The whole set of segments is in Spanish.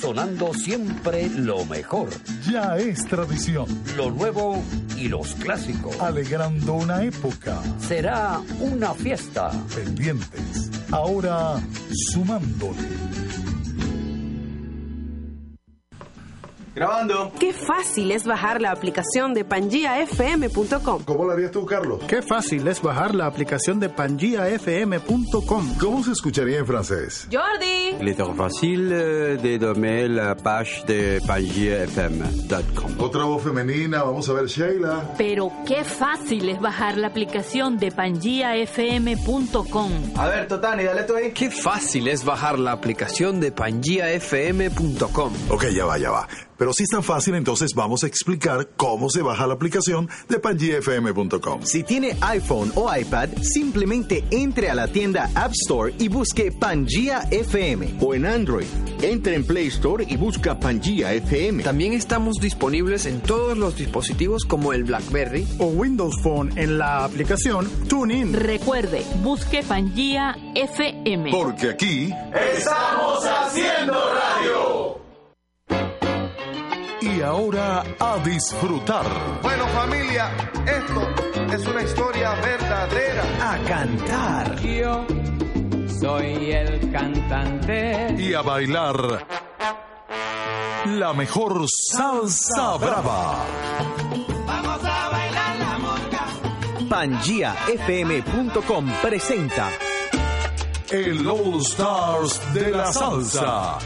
sonando siempre lo mejor. Ya es tradición. Lo nuevo y los clásicos. Alegrando una época. Será una fiesta. Pendientes. Ahora sumándole. Grabando. Qué fácil es bajar la aplicación de pangiafm.com. ¿Cómo lo harías tú, Carlos? Qué fácil es bajar la aplicación de pangiafm.com. ¿Cómo se escucharía en francés? Jordi. Il est trop facile de nommer la page de pangiafm.com. Otra voz femenina, vamos a ver Sheila. Pero qué fácil es bajar la aplicación de pangiafm.com. A ver, Totani, dale tú ahí. Qué fácil es bajar la aplicación de pangiafm.com. Ok, ya va, ya va. Pero si es tan fácil, entonces vamos a explicar cómo se baja la aplicación de pangfm.com. Si tiene iPhone o iPad, simplemente entre a la tienda App Store y busque Pangea FM. O en Android, entre en Play Store y busca Pangea FM. También estamos disponibles en todos los dispositivos como el BlackBerry o Windows Phone en la aplicación TuneIn. Recuerde, busque Pangea FM. Porque aquí estamos haciendo radio. Y ahora a disfrutar. Bueno familia, esto es una historia verdadera. A cantar. Yo soy el cantante. Y a bailar. La mejor salsa brava. Vamos a bailar la mosca. PangiaFM.com presenta El All Stars de la Salsa.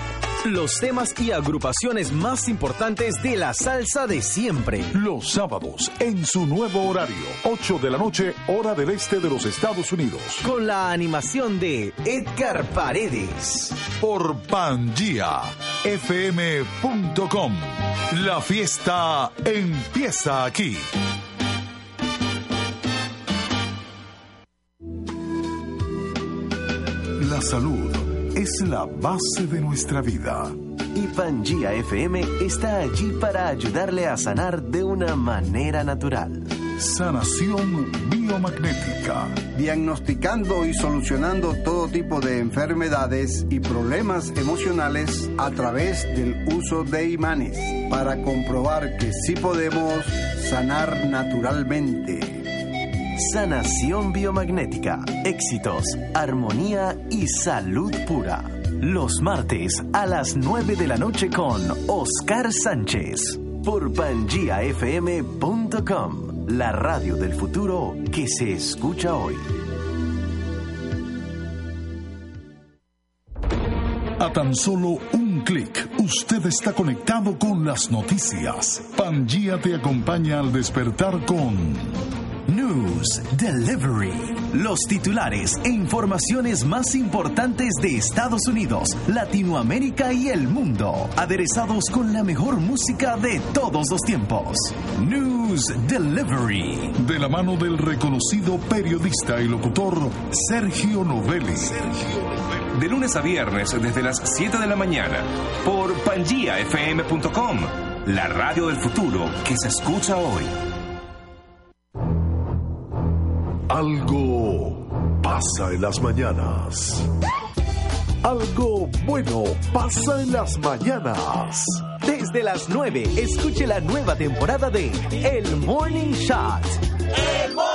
Los temas y agrupaciones más importantes de la salsa de siempre. Los sábados, en su nuevo horario, 8 de la noche, hora del este de los Estados Unidos. Con la animación de Edgar Paredes. Por PangiaFM.com. La fiesta empieza aquí. La salud es la base de nuestra vida. Y Pangea FM está allí para ayudarle a sanar de una manera natural. Sanación biomagnética. Diagnosticando y solucionando todo tipo de enfermedades y problemas emocionales a través del uso de imanes para comprobar que sí podemos sanar naturalmente. Sanación biomagnética, éxitos, armonía y salud pura. Los martes a las 9 de la noche con Oscar Sánchez por pangiafm.com, la radio del futuro que se escucha hoy. A tan solo un clic, usted está conectado con las noticias. Pangía te acompaña al despertar con News Delivery. Los titulares e informaciones más importantes de Estados Unidos, Latinoamérica y el mundo, aderezados con la mejor música de todos los tiempos. News Delivery. De la mano del reconocido periodista y locutor Sergio Novelli. De lunes a viernes desde las 7 de la mañana por pangiafm.com, la radio del futuro que se escucha hoy. Algo pasa en las mañanas. Algo bueno pasa en las mañanas. Desde las 9, escuche la nueva temporada de El Morning Shot. El Morning Shot.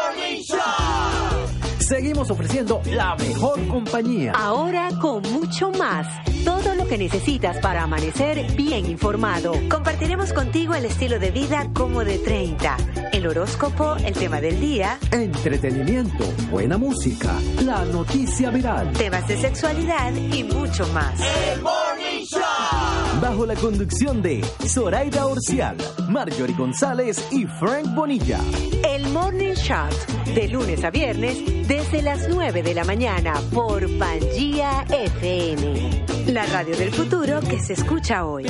Seguimos ofreciendo la mejor compañía. Ahora con mucho más. Todo lo que necesitas para amanecer bien informado. Compartiremos contigo el estilo de vida como de 30, el horóscopo, el tema del día, entretenimiento, buena música, la noticia viral, temas de sexualidad y mucho más. El Morning Show. Bajo la conducción de Zoraida Orcial, Marjorie González y Frank Bonilla. El Morning Shot, de lunes a viernes, desde las 9 de la mañana por Pangía FM. La radio del futuro que se escucha hoy.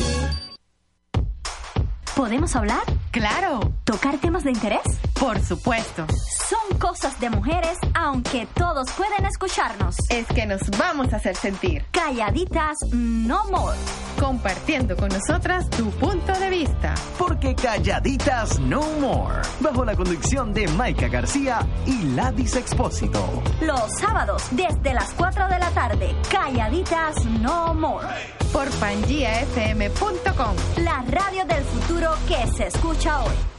¿Podemos hablar? Claro. ¿Tocar temas de interés? Por supuesto. Son cosas de mujeres, aunque todos pueden escucharnos. Es que nos vamos a hacer sentir. Calladitas, no more. Compartiendo con nosotras tu punto de vista. Porque calladitas no more. Bajo la conducción de Maika García y Ladis Expósito. Los sábados desde las 4 de la tarde, calladitas no more. Por pangiafm.com. La radio del futuro que se escucha hoy.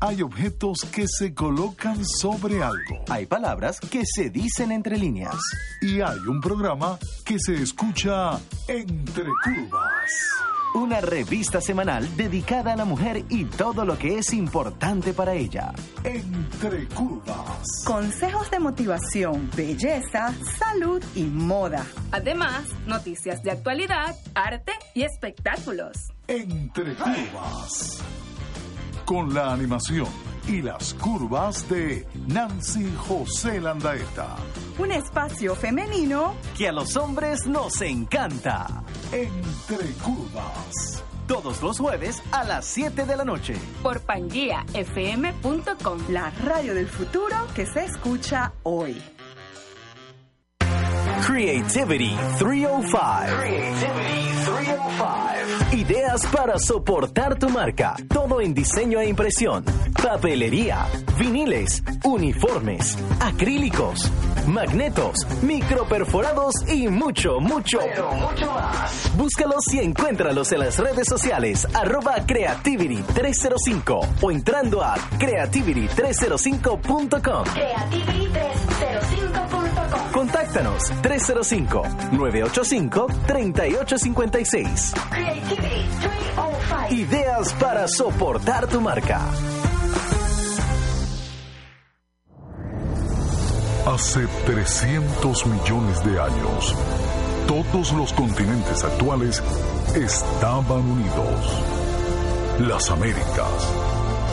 Hay objetos que se colocan sobre algo. Hay palabras que se dicen entre líneas. Y hay un programa que se escucha entre curvas. Una revista semanal dedicada a la mujer y todo lo que es importante para ella. Entre curvas. Consejos de motivación, belleza, salud y moda. Además, noticias de actualidad, arte y espectáculos. Entre curvas con la animación y las curvas de Nancy José Landaeta. Un espacio femenino que a los hombres nos encanta. Entre curvas. Todos los jueves a las 7 de la noche. Por pangiafm.com. La radio del futuro que se escucha hoy. Creativity 305. Creativity 305. Ideas para soportar tu marca. Todo en diseño e impresión. Papelería, viniles, uniformes, acrílicos, magnetos, microperforados y mucho, mucho, Pero mucho más. Búscalos y encuéntralos en las redes sociales arroba Creativity305 o entrando a creativity305.com. Creativity305.com. Contáctanos 305-985-3856. Creativity 305. Ideas para soportar tu marca. Hace 300 millones de años, todos los continentes actuales estaban unidos. Las Américas,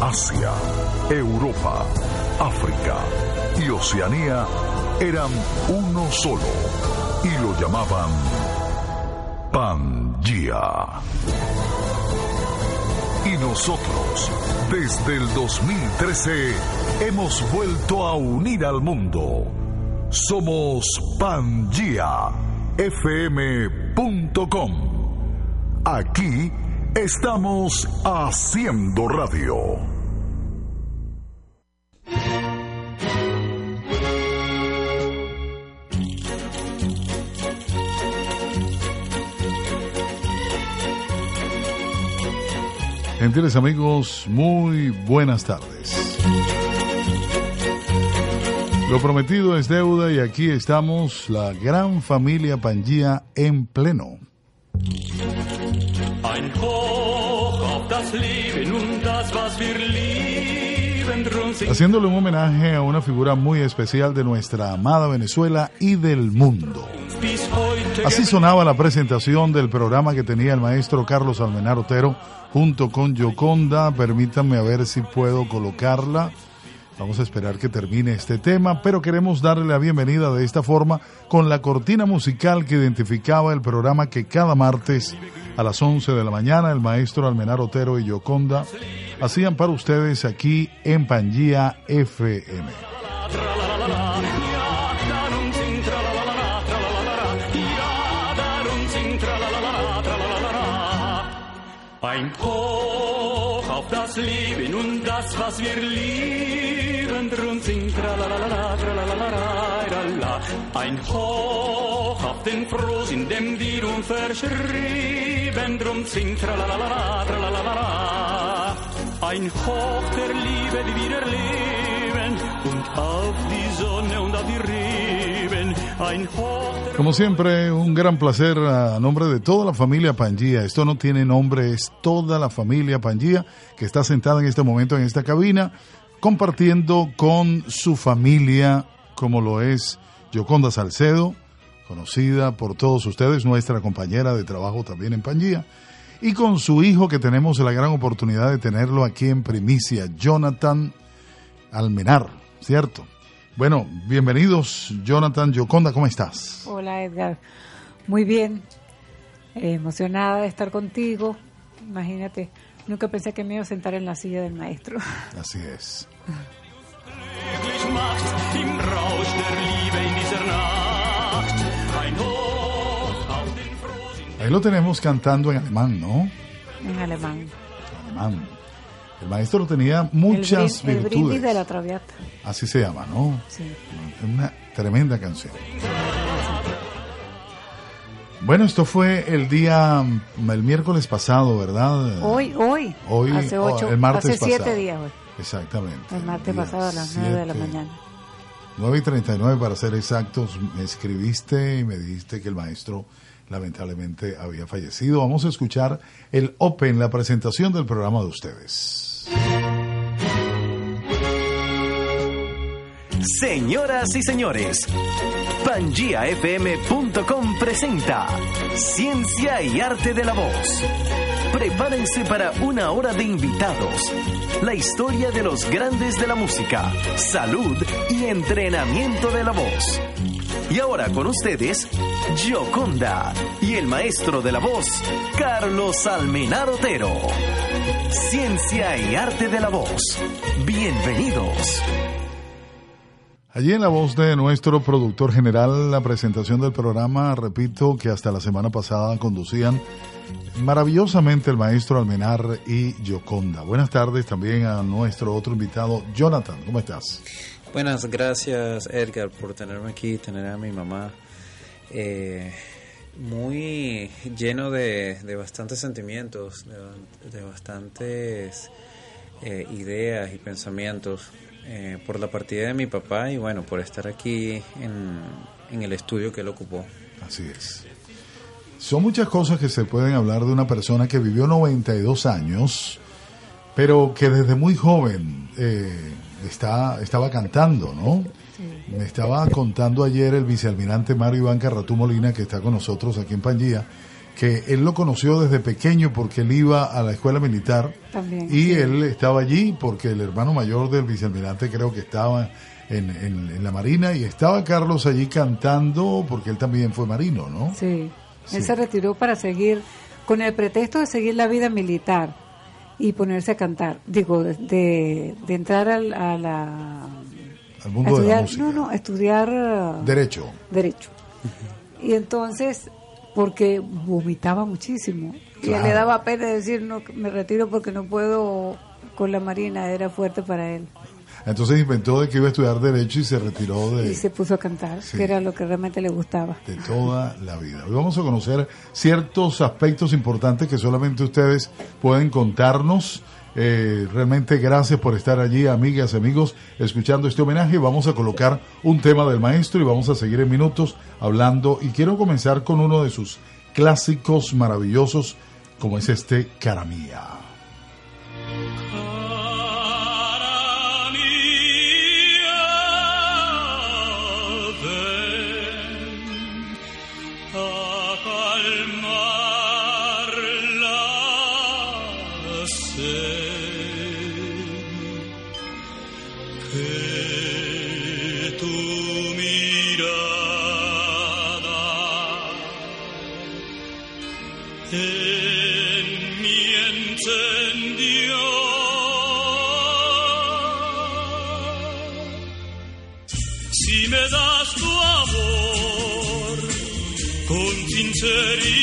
Asia, Europa, África y Oceanía eran uno solo y lo llamaban Pangea. Y nosotros, desde el 2013, hemos vuelto a unir al mundo. Somos pangiafm.com. Aquí estamos haciendo radio. Gentiles amigos, muy buenas tardes. Lo prometido es deuda y aquí estamos, la gran familia Pangía en pleno. Haciéndole un homenaje a una figura muy especial de nuestra amada Venezuela y del mundo. Así sonaba la presentación del programa que tenía el maestro Carlos Almenar Otero junto con Yoconda. Permítanme a ver si puedo colocarla. Vamos a esperar que termine este tema, pero queremos darle la bienvenida de esta forma con la cortina musical que identificaba el programa que cada martes a las 11 de la mañana el maestro Almenar Otero y Yoconda hacían para ustedes aquí en Pangía FM. Ein Hoch auf das Leben und das, was wir lieben, Ein Hoch auf den Frohsinn, dem wir uns verschrieben, drum singt tralalala, tralalala. Ein Hoch der Liebe, die wir erleben, und auf die Sonne und auf die Reben, ein Hoch Como siempre, un gran placer a nombre de toda la familia Pangía. Esto no tiene nombre, es toda la familia Pangía que está sentada en este momento en esta cabina, compartiendo con su familia, como lo es Yoconda Salcedo, conocida por todos ustedes, nuestra compañera de trabajo también en Pangía, y con su hijo que tenemos la gran oportunidad de tenerlo aquí en primicia, Jonathan Almenar, ¿cierto? Bueno, bienvenidos, Jonathan Yoconda, ¿cómo estás? Hola Edgar, muy bien, eh, emocionada de estar contigo. Imagínate, nunca pensé que me iba a sentar en la silla del maestro. Así es. Ahí lo tenemos cantando en alemán, ¿no? En alemán. Alemán. El maestro tenía muchas el, virtudes. El brindis de la Traviata. Así se llama, ¿no? Sí. Una tremenda canción. Bueno, esto fue el día, el miércoles pasado, ¿verdad? Hoy, hoy. Hoy, hace ocho, el martes hace siete pasado. días hoy. Exactamente. El martes pasado a las nueve de la mañana. 9 y 39 para ser exactos, me escribiste y me dijiste que el maestro lamentablemente había fallecido. Vamos a escuchar el Open, la presentación del programa de ustedes. Señoras y señores, PangiaFM.com presenta Ciencia y Arte de la Voz. Prepárense para una hora de invitados, la historia de los grandes de la música, salud y entrenamiento de la voz. Y ahora con ustedes, Gioconda y el maestro de la voz, Carlos Almenar Otero. Ciencia y Arte de la Voz. Bienvenidos. Allí en la voz de nuestro productor general, la presentación del programa, repito que hasta la semana pasada conducían maravillosamente el maestro Almenar y Yoconda. Buenas tardes también a nuestro otro invitado, Jonathan. ¿Cómo estás? Buenas, gracias Edgar por tenerme aquí, tener a mi mamá. Eh, muy lleno de, de bastantes sentimientos, de, de bastantes eh, ideas y pensamientos eh, por la partida de mi papá y bueno, por estar aquí en, en el estudio que él ocupó. Así es. Son muchas cosas que se pueden hablar de una persona que vivió 92 años, pero que desde muy joven eh, está, estaba cantando, ¿no? Sí. Me estaba contando ayer el vicealmirante Mario Iván Carratú Molina, que está con nosotros aquí en Pangía, que él lo conoció desde pequeño porque él iba a la escuela militar También, y sí. él estaba allí porque el hermano mayor del vicealmirante creo que estaba en, en, en, la Marina y estaba Carlos allí cantando porque él también fue marino, ¿no? Sí. Sí. Él se retiró para seguir, con el pretexto de seguir la vida militar y ponerse a cantar. Digo, de, de, de entrar al, a la... Al mundo estudiar, de la música. No, no, estudiar... Derecho. Derecho. Y entonces porque vomitaba muchísimo. Claro. Y él le daba pena decir, no, me retiro porque no puedo con la Marina, era fuerte para él. Entonces inventó de que iba a estudiar Derecho y se retiró de... Y se puso a cantar, sí. que era lo que realmente le gustaba. De toda la vida. Hoy vamos a conocer ciertos aspectos importantes que solamente ustedes pueden contarnos. Eh, realmente gracias por estar allí, amigas, amigos, escuchando este homenaje. Vamos a colocar un tema del maestro y vamos a seguir en minutos hablando. Y quiero comenzar con uno de sus clásicos maravillosos, como es este Caramía. Me das tu amor con sinceridad,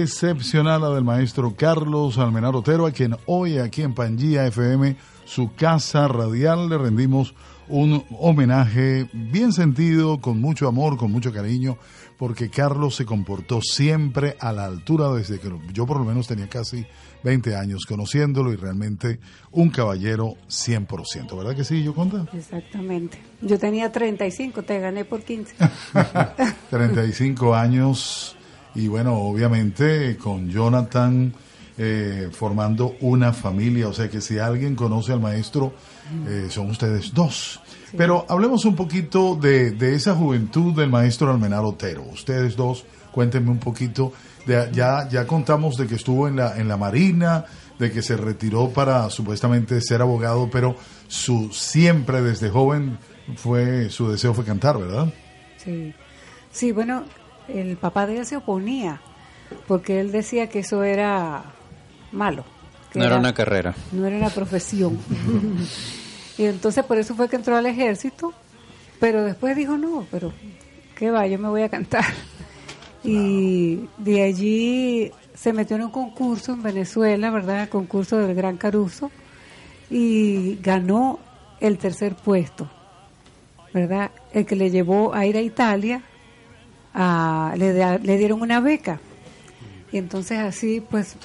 excepcional, la del maestro Carlos Almenar Otero, a quien hoy aquí en Pangía FM, su casa radial, le rendimos un homenaje bien sentido, con mucho amor, con mucho cariño, porque Carlos se comportó siempre a la altura desde que yo por lo menos tenía casi 20 años conociéndolo y realmente un caballero 100%, ¿verdad que sí, yo conta? Exactamente. Yo tenía 35, te gané por 15. 35 años y bueno, obviamente con Jonathan eh, formando una familia, o sea que si alguien conoce al maestro, eh, son ustedes dos. Pero hablemos un poquito de, de, esa juventud del maestro Almenar Otero. Ustedes dos, cuéntenme un poquito. De, ya, ya contamos de que estuvo en la, en la Marina, de que se retiró para supuestamente ser abogado, pero su siempre desde joven fue su deseo fue cantar, ¿verdad? Sí. Sí, bueno, el papá de él se oponía porque él decía que eso era malo. no era, era, una carrera. No era una profesión. y entonces por eso fue que entró al ejército, pero después dijo, no, pero qué va, yo me voy a cantar. Y de allí se metió en un concurso en Venezuela, ¿verdad? El concurso del Gran Caruso, y ganó el tercer puesto, ¿verdad? El que le llevó a ir a Italia, a, le, le dieron una beca. Y entonces así, pues,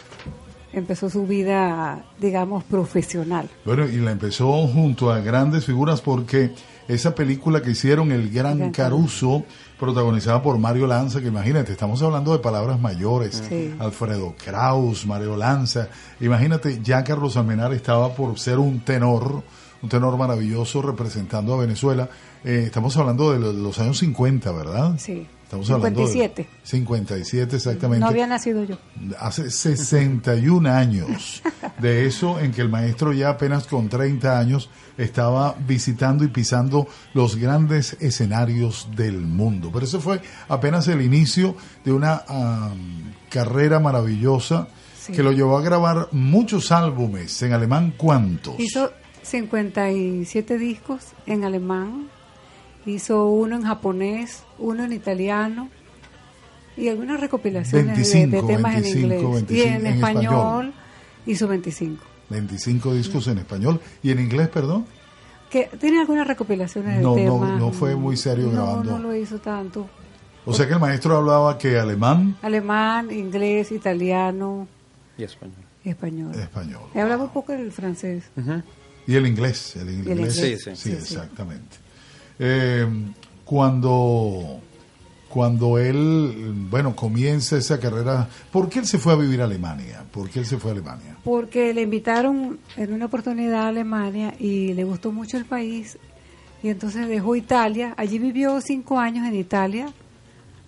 empezó su vida, digamos, profesional. Bueno, y la empezó junto a grandes figuras porque esa película que hicieron, El Gran, Gran Caruso, protagonizada por Mario Lanza, que imagínate, estamos hablando de palabras mayores, sí. Alfredo Kraus, Mario Lanza, imagínate, ya Carlos Almenar estaba por ser un tenor, un tenor maravilloso representando a Venezuela, eh, estamos hablando de los años 50, ¿verdad? Sí. Estamos 57. hablando de 57 exactamente. No había nacido yo. Hace 61 años de eso en que el maestro ya apenas con 30 años estaba visitando y pisando los grandes escenarios del mundo. Pero eso fue apenas el inicio de una um, carrera maravillosa sí. que lo llevó a grabar muchos álbumes. ¿En alemán cuántos? Hizo 57 discos en alemán, hizo uno en japonés, uno en italiano y algunas recopilaciones 25, de, de, temas 25, en inglés. 25, y en, en español, español, hizo 25. 25 discos en español y en inglés, perdón. Que tiene algunas recopilaciones no, de no, temas. No fue muy serio no, grabando. No lo hizo tanto. O sea que el maestro hablaba que alemán. Alemán, inglés, italiano. Y español. Y español. Español. Hablaba un poco el francés. Uh -huh. Y el inglés. El inglés. El inglés. Sí, sí, sí, sí, exactamente. Eh, cuando, cuando él, bueno, comienza esa carrera, ¿por qué él se fue a vivir a Alemania? ¿Por qué él se fue a Alemania? Porque le invitaron en una oportunidad a Alemania y le gustó mucho el país y entonces dejó Italia. Allí vivió cinco años en Italia,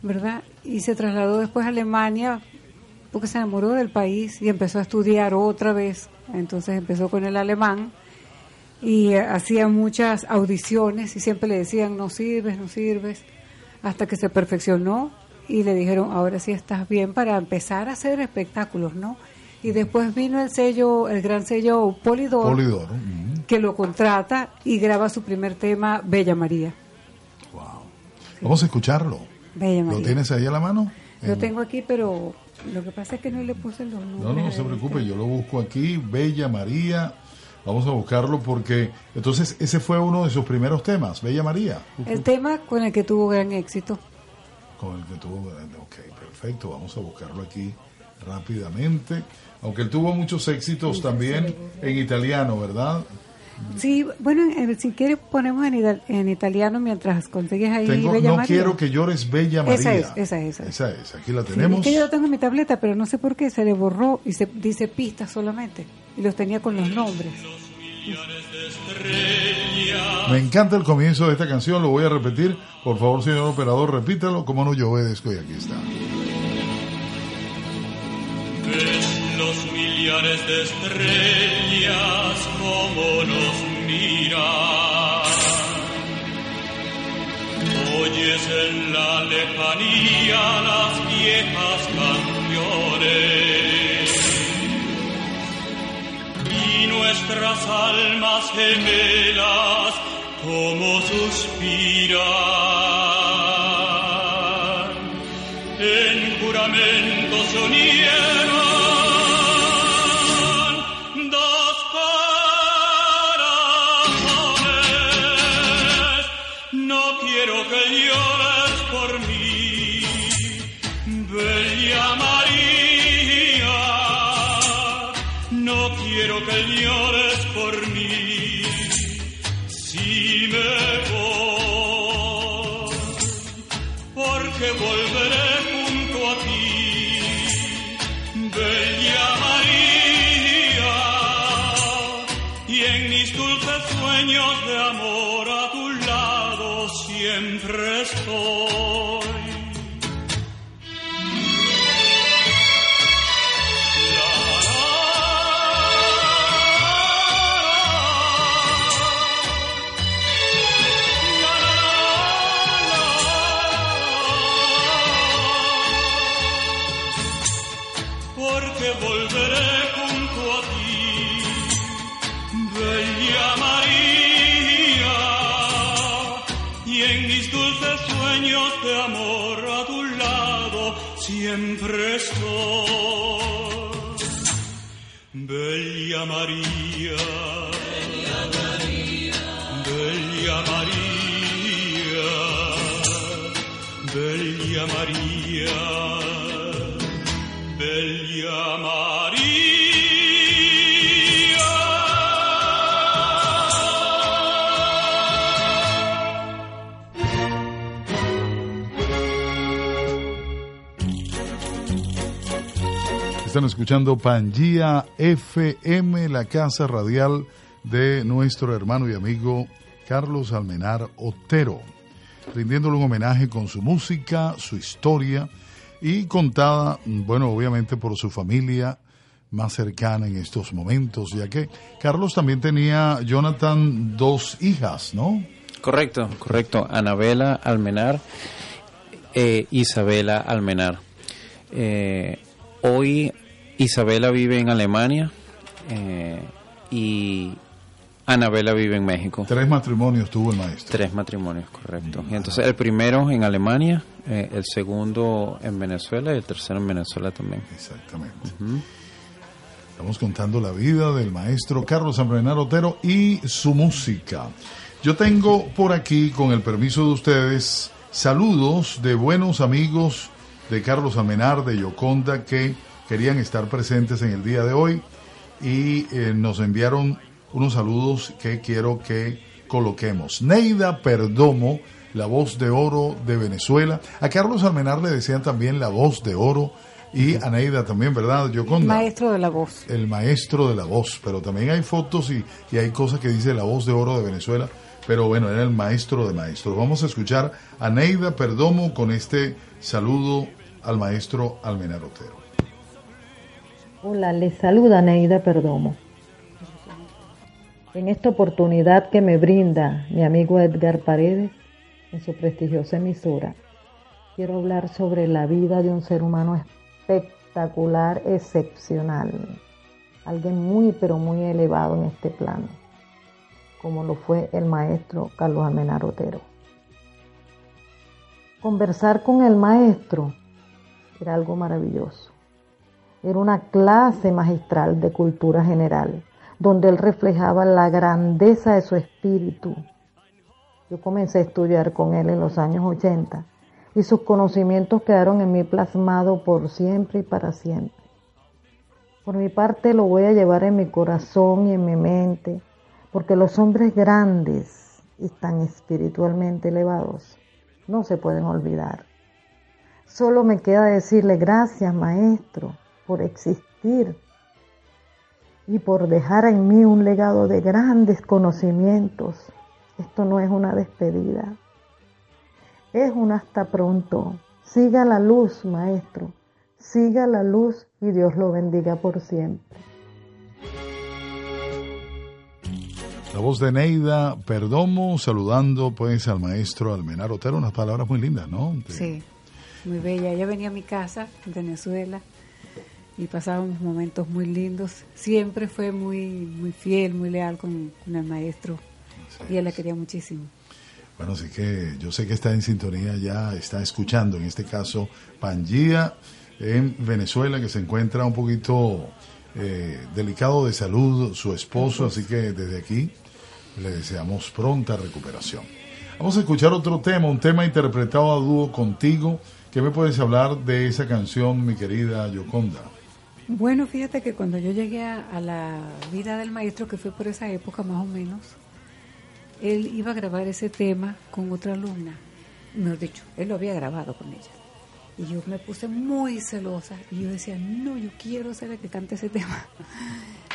¿verdad? Y se trasladó después a Alemania porque se enamoró del país y empezó a estudiar otra vez. Entonces empezó con el alemán y hacía muchas audiciones y siempre le decían no sirves, no sirves, hasta que se perfeccionó y le dijeron ahora sí estás bien para empezar a hacer espectáculos, ¿no? Y después vino el sello, el gran sello Polidor, que lo contrata y graba su primer tema, Bella María. Wow. Sí. Vamos a escucharlo. Bella María. ¿Lo tienes ahí a la mano? Lo en... tengo aquí, pero lo que pasa es que no le puse los nombres. No, no, no se preocupe, yo lo busco aquí, Bella María. Vamos a buscarlo porque entonces ese fue uno de sus primeros temas, Bella María. El tema con el que tuvo gran éxito. Con el que tuvo gran Ok, perfecto, vamos a buscarlo aquí rápidamente. Aunque él tuvo muchos éxitos también en italiano, ¿verdad? Sí, bueno, si quieres ponemos en, en, italiano mientras consigues ahí tengo, Bella no María. quiero que llores Bella María. Esa es, esa es. Esa, esa es, aquí la tenemos. Sí, es que yo tengo en mi tableta, pero no sé por qué se le borró y se dice pistas solamente. Y los tenía con los nombres. Me encanta el comienzo de esta canción, lo voy a repetir. Por favor, señor operador, repítalo. Como no, yo obedezco y aquí está. Los millares de estrellas como nos miran. Oyes en la lejanía las viejas canciones y nuestras almas gemelas como suspiran en juramentos unieron escuchando Pangía FM, la casa radial de nuestro hermano y amigo Carlos Almenar Otero, rindiéndole un homenaje con su música, su historia y contada, bueno, obviamente por su familia más cercana en estos momentos, ya que Carlos también tenía, Jonathan, dos hijas, ¿no? Correcto, correcto. Anabela Almenar, eh, Isabela Almenar. Eh, hoy Isabela vive en Alemania eh, y Anabela vive en México. Tres matrimonios tuvo el maestro. Tres matrimonios, correcto. Y entonces el primero en Alemania, eh, el segundo en Venezuela y el tercero en Venezuela también. Exactamente. Estamos contando la vida del maestro Carlos Almenar Otero y su música. Yo tengo por aquí, con el permiso de ustedes, saludos de buenos amigos de Carlos Almenar, de Yoconda, que querían estar presentes en el día de hoy y eh, nos enviaron unos saludos que quiero que coloquemos. Neida Perdomo, la voz de oro de Venezuela. A Carlos Almenar le decían también la voz de oro y a Neida también, ¿verdad? Yoconda? Maestro de la voz. El maestro de la voz, pero también hay fotos y, y hay cosas que dice la voz de oro de Venezuela, pero bueno, era el maestro de maestros. Vamos a escuchar a Neida Perdomo con este saludo al maestro Almenar Otero. Hola, les saluda Neida Perdomo. En esta oportunidad que me brinda mi amigo Edgar Paredes en su prestigiosa emisora, quiero hablar sobre la vida de un ser humano espectacular, excepcional, alguien muy pero muy elevado en este plano, como lo fue el maestro Carlos Almenar Otero. Conversar con el maestro era algo maravilloso. Era una clase magistral de cultura general, donde él reflejaba la grandeza de su espíritu. Yo comencé a estudiar con él en los años 80 y sus conocimientos quedaron en mí plasmados por siempre y para siempre. Por mi parte lo voy a llevar en mi corazón y en mi mente, porque los hombres grandes y tan espiritualmente elevados no se pueden olvidar. Solo me queda decirle gracias, maestro, por existir y por dejar en mí un legado de grandes conocimientos. Esto no es una despedida, es un hasta pronto. Siga la luz, maestro, siga la luz y Dios lo bendiga por siempre. La voz de Neida Perdomo saludando pues al maestro Almenar Otero, unas palabras muy lindas, ¿no? Sí, muy bella. Ella venía a mi casa en Venezuela y pasábamos momentos muy lindos. Siempre fue muy, muy fiel, muy leal con, con el maestro y él la quería muchísimo. Bueno, así que yo sé que está en sintonía ya, está escuchando, en este caso, Pangía en Venezuela, que se encuentra un poquito eh, delicado de salud, su esposo, así que desde aquí le deseamos pronta recuperación. Vamos a escuchar otro tema, un tema interpretado a dúo contigo. ¿Qué me puedes hablar de esa canción, mi querida Yoconda? Bueno, fíjate que cuando yo llegué a, la vida del maestro, que fue por esa época más o menos, él iba a grabar ese tema con otra alumna. Mejor dicho, él lo había grabado con ella. Y yo me puse muy celosa y yo decía, no, yo quiero ser el que cante ese tema.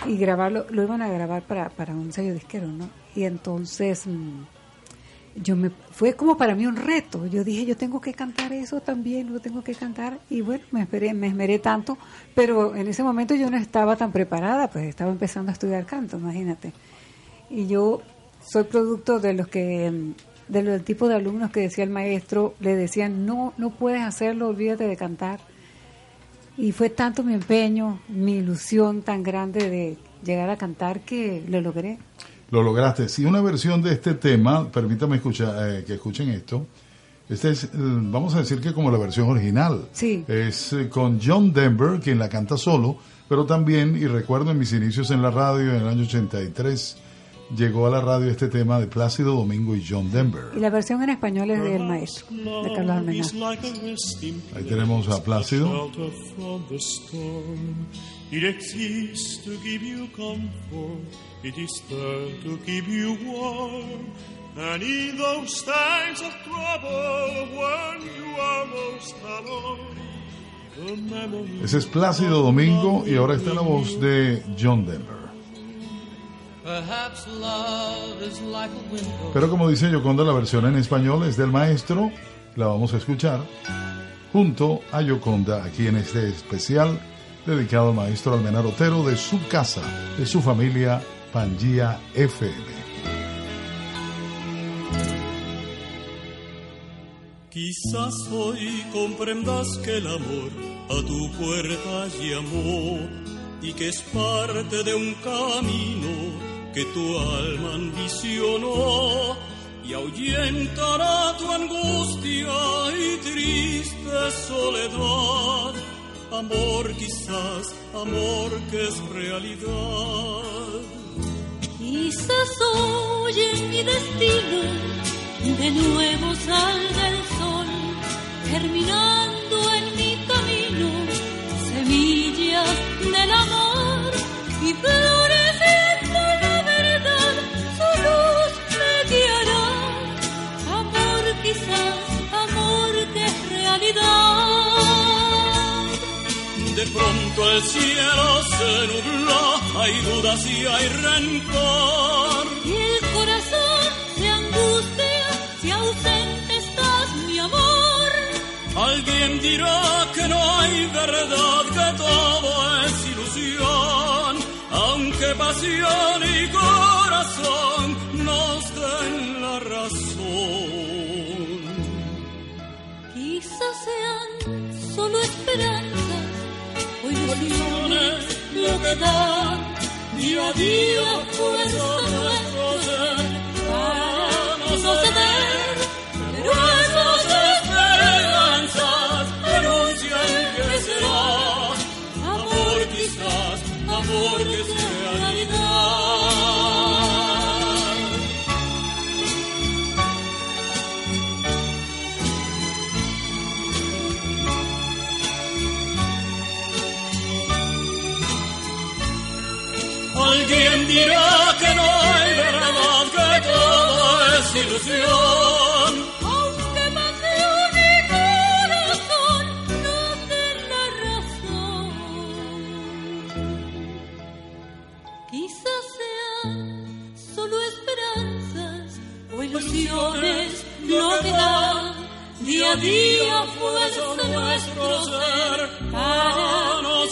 Y grabarlo, lo iban a grabar para, para un sello disquero, ¿no? Y entonces mm, yo me fue como para mí un reto. Yo dije, yo tengo que cantar eso también, lo tengo que cantar. Y bueno, me me esmeré tanto, pero en ese momento yo no estaba tan preparada, pues estaba empezando a estudiar canto, imagínate. Y yo soy producto de los que mm, del tipo de alumnos que decía el maestro, le decían, no, no puedes hacerlo, olvídate de cantar. Y fue tanto mi empeño, mi ilusión tan grande de llegar a cantar que lo logré. Lo lograste. Si una versión de este tema, permítame escuchar, eh, que escuchen esto. Este es, eh, vamos a decir que como la versión original. Sí. Es eh, con John Denver, quien la canta solo, pero también, y recuerdo en mis inicios en la radio en el año 83, llegó a la radio este tema de Plácido Domingo y John Denver. Y la versión en español es del maestro, de Carlos Almenar. Ahí tenemos a Plácido. It exists to give you comfort, it is there to keep you warm. And in those times of trouble, when you are most alone, Ese es Plácido Domingo y ahora está la voz de John Denver. Pero como dice Yoconda, la versión en español es del maestro. La vamos a escuchar junto a Yoconda aquí en este especial dedicado al maestro Almenar Otero de su casa, de su familia Pangía FM. Quizás hoy comprendas que el amor a tu puerta llamó y que es parte de un camino que tu alma ambicionó y ahuyentará tu angustia y triste soledad. Amor quizás, amor que es realidad. Quizás hoy en mi destino de nuevo salga el sol, germinando en mi camino semillas del amor y floreciendo pronto el cielo se nubla, hay dudas y hay rencor. Y el corazón se angustia si ausente estás, mi amor. Alguien dirá que no hay verdad, que todo es ilusión, aunque pasión y corazón nos den la razón. Quizás sean solo esperanzas o ilusiones lo que dan día a día fuerza nuestro ser para no ceder, pero esperanzas anuncian que será amor quizás, amor ilusión. Aunque pasión y corazón nos den la razón. Quizás sean solo esperanzas o ilusiones lo que dan día a día fuerza nuestro ser para no.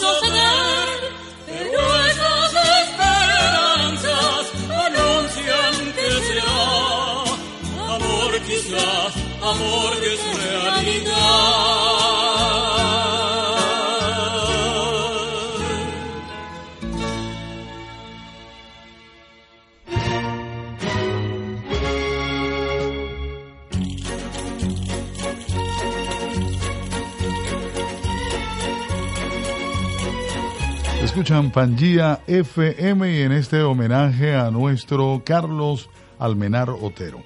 Amor es realidad. Escuchan Pangía FM y en este homenaje a nuestro Carlos Almenar Otero.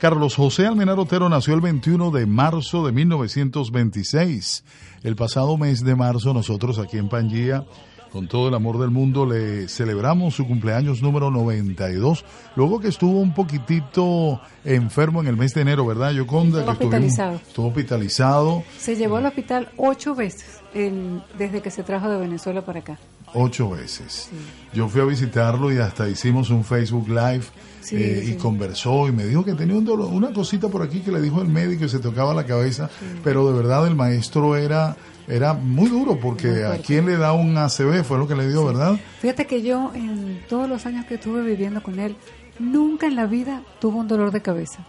Carlos José Almenar Otero nació el 21 de marzo de 1926. El pasado mes de marzo nosotros aquí en Pangía, con todo el amor del mundo, le celebramos su cumpleaños número 92, luego que estuvo un poquitito enfermo en el mes de enero, ¿verdad, Yoconda? Estuvo hospitalizado. Estuvo hospitalizado Se llevó al hospital ocho veces desde que se trajo de Venezuela para acá. ocho veces. Yo fui a visitarlo y hasta hicimos un Facebook Live Sí, eh, y conversó y me dijo que tenía un dolor- una cosita por aquí que le dijo el médico y se tocaba la cabeza, pero de verdad el maestro era era muy duro porque Muy a quien le da un ACV fue lo que le dio, ¿verdad? Fíjate que yo en todos los años que estuve viviendo con él, nunca en la vida tuvo un dolor de cabeza.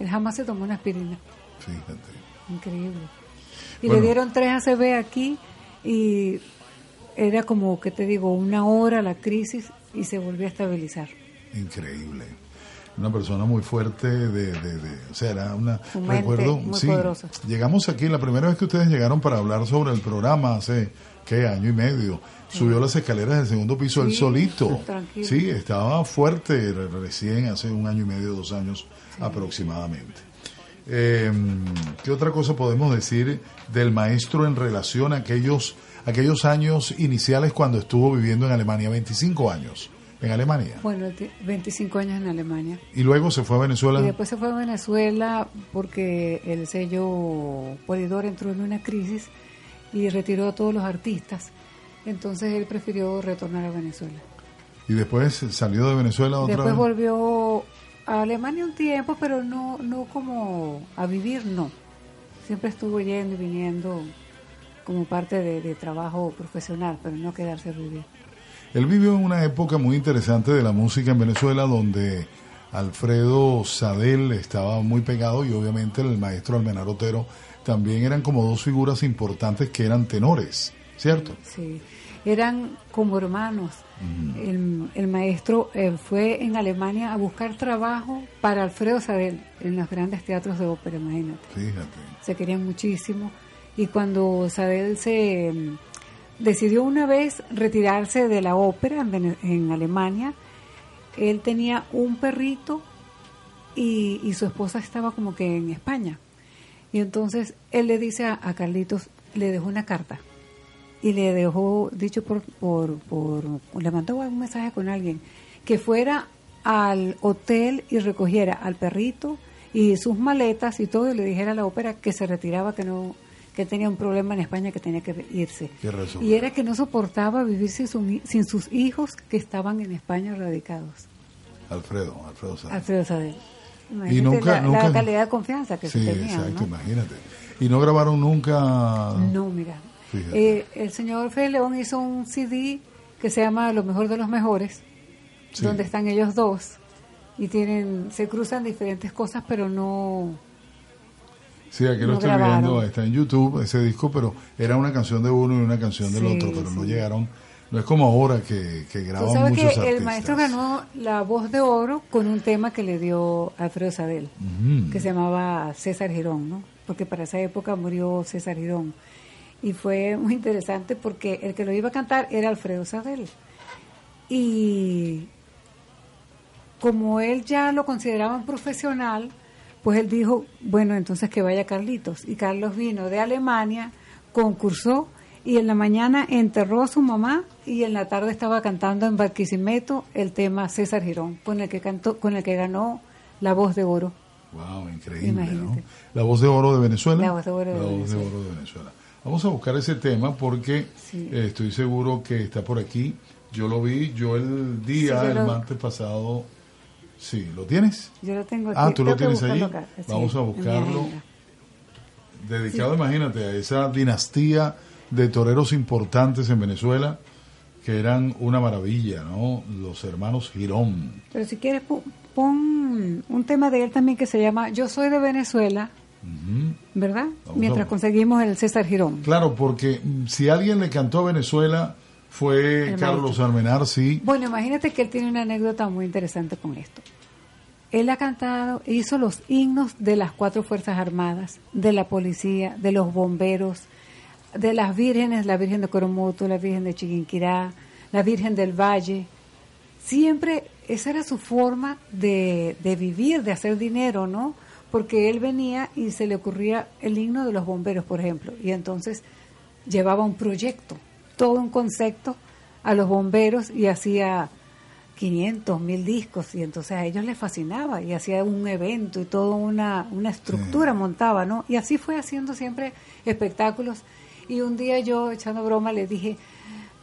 Él jamás se tomó una aspirina. Fíjate. Increíble. Y Bueno. le dieron tres ACV aquí y era como, que te digo, una hora la crisis y se volvió a estabilizar. Increíble. Una persona muy fuerte de, de, de- o sea, era una mente recuerdo, muy sí. poderosa. Llegamos aquí la primera vez que ustedes llegaron para hablar sobre el programa hace qué año y medio. Subió las escaleras del segundo piso él solito. tranquilo. Sí, estaba fuerte re- recién hace un año y medio, dos años aproximadamente. Eh, ¿Qué otra cosa podemos decir del maestro en relación a aquellos, aquellos años iniciales cuando estuvo viviendo en Alemania? 25 años en Alemania. Bueno, él tiene 25 años en Alemania. Y luego se fue a Venezuela. Y después se fue a Venezuela porque el sello Polidor entró en una crisis y retiró a todos los artistas. Entonces él prefirió retornar a Venezuela. Y después salió de Venezuela otra Después vez. volvió a Alemania un tiempo, pero no, no como a vivir, no. Siempre estuvo yendo y viniendo como parte de, de trabajo profesional, pero no quedarse a vivir. Él vivió en una época muy interesante de la música en Venezuela donde Alfredo Sadel estaba muy pegado y obviamente el maestro Almenar Otero también eran como dos figuras importantes que eran tenores, ¿cierto? Sí, eran como hermanos. El, el maestro eh, fue en Alemania a buscar trabajo para Alfredo Sadel en los grandes teatros de ópera, imagínate. Fíjate. Se querían muchísimo. Y cuando Sadel se decidió una vez retirarse de la ópera en, Alemania, él tenía un perrito y, y su esposa estaba como que en España. Y entonces él le dice a, a Carlitos, le dejó una carta y le dejó, dicho por, por, por, le mandó un mensaje con alguien, que fuera al hotel y recogiera al perrito y sus maletas y todo y le dijera a la ópera que se retiraba, que no que tenía un problema en España, que tenía que irse. Qué razón. Y era que no soportaba vivir sin, su- sin sus hijos que estaban en España radicados. Alfredo, Alfredo Sadel. Alfredo Sadel. Y Imagínate nunca- la, nunca- la calidad de confianza que Sí, se tenía, exacto, ¿no? imagínate. Y no grabaron nunca. No, mira. Eh, el señor Fede León hizo un CD que se llama Lo mejor de los mejores, Sí. donde están ellos dos y tienen se cruzan diferentes cosas, pero no Sí, aquí lo No estoy grabaron. viendo, está en YouTube ese disco, pero era una canción de uno y una canción del Sí, otro, pero no llegaron. No es como ahora que, que graban sabes muchos que artistas. el maestro ganó la voz de oro con un tema que le dio Alfredo Sadel, que se llamaba César Girón, ¿no? Porque para esa época murió César Girón. Y fue muy interesante porque el que lo iba a cantar era Alfredo Sadel. Y como él ya lo consideraban profesional, pues él dijo, bueno, entonces que vaya Carlitos. Y Carlos vino de Alemania, concursó y en la mañana enterró a su mamá y en la tarde estaba cantando en Barquisimeto el tema César Girón, con el que cantó, con el que ganó la voz de oro. Wow, increíble. La voz de oro de Venezuela. La voz de oro de La voz de Venezuela. oro de Venezuela. Vamos a buscar ese tema porque Sí. eh, estoy seguro que está por aquí. Yo lo vi, yo el día, Sí, yo el lo- martes pasado. Sí, ¿lo tienes? Yo lo tengo aquí. Ah, tú lo tienes acá, sí, Vamos a buscarlo. Dedicado, Sí. imagínate, a esa dinastía de toreros importantes en Venezuela que eran una maravilla, ¿no? Los hermanos Girón. Pero si quieres, pon un tema de él también que se llama Yo soy de Venezuela. ¿verdad? Vamos Mientras conseguimos el César Girón. Claro, porque si alguien le cantó a Venezuela fue El Carlos. Almenar, sí. Bueno, imagínate que él tiene una anécdota muy interesante con esto. Él ha cantado, hizo los himnos de las cuatro Fuerzas Armadas, de la policía, de los bomberos, de las vírgenes, la Virgen de Coromoto, la Virgen de Chiquinquirá, la Virgen del Valle. Siempre esa era su forma de, de vivir, de hacer dinero, ¿no? Porque él venía y se le ocurría el himno de los bomberos, por ejemplo, y entonces llevaba un proyecto, todo un concepto a los bomberos y hacía 500, mil discos y entonces a ellos les fascinaba y hacía un evento y toda una, una estructura montaba, ¿no? Y así fue haciendo siempre espectáculos y un día yo echando broma le dije,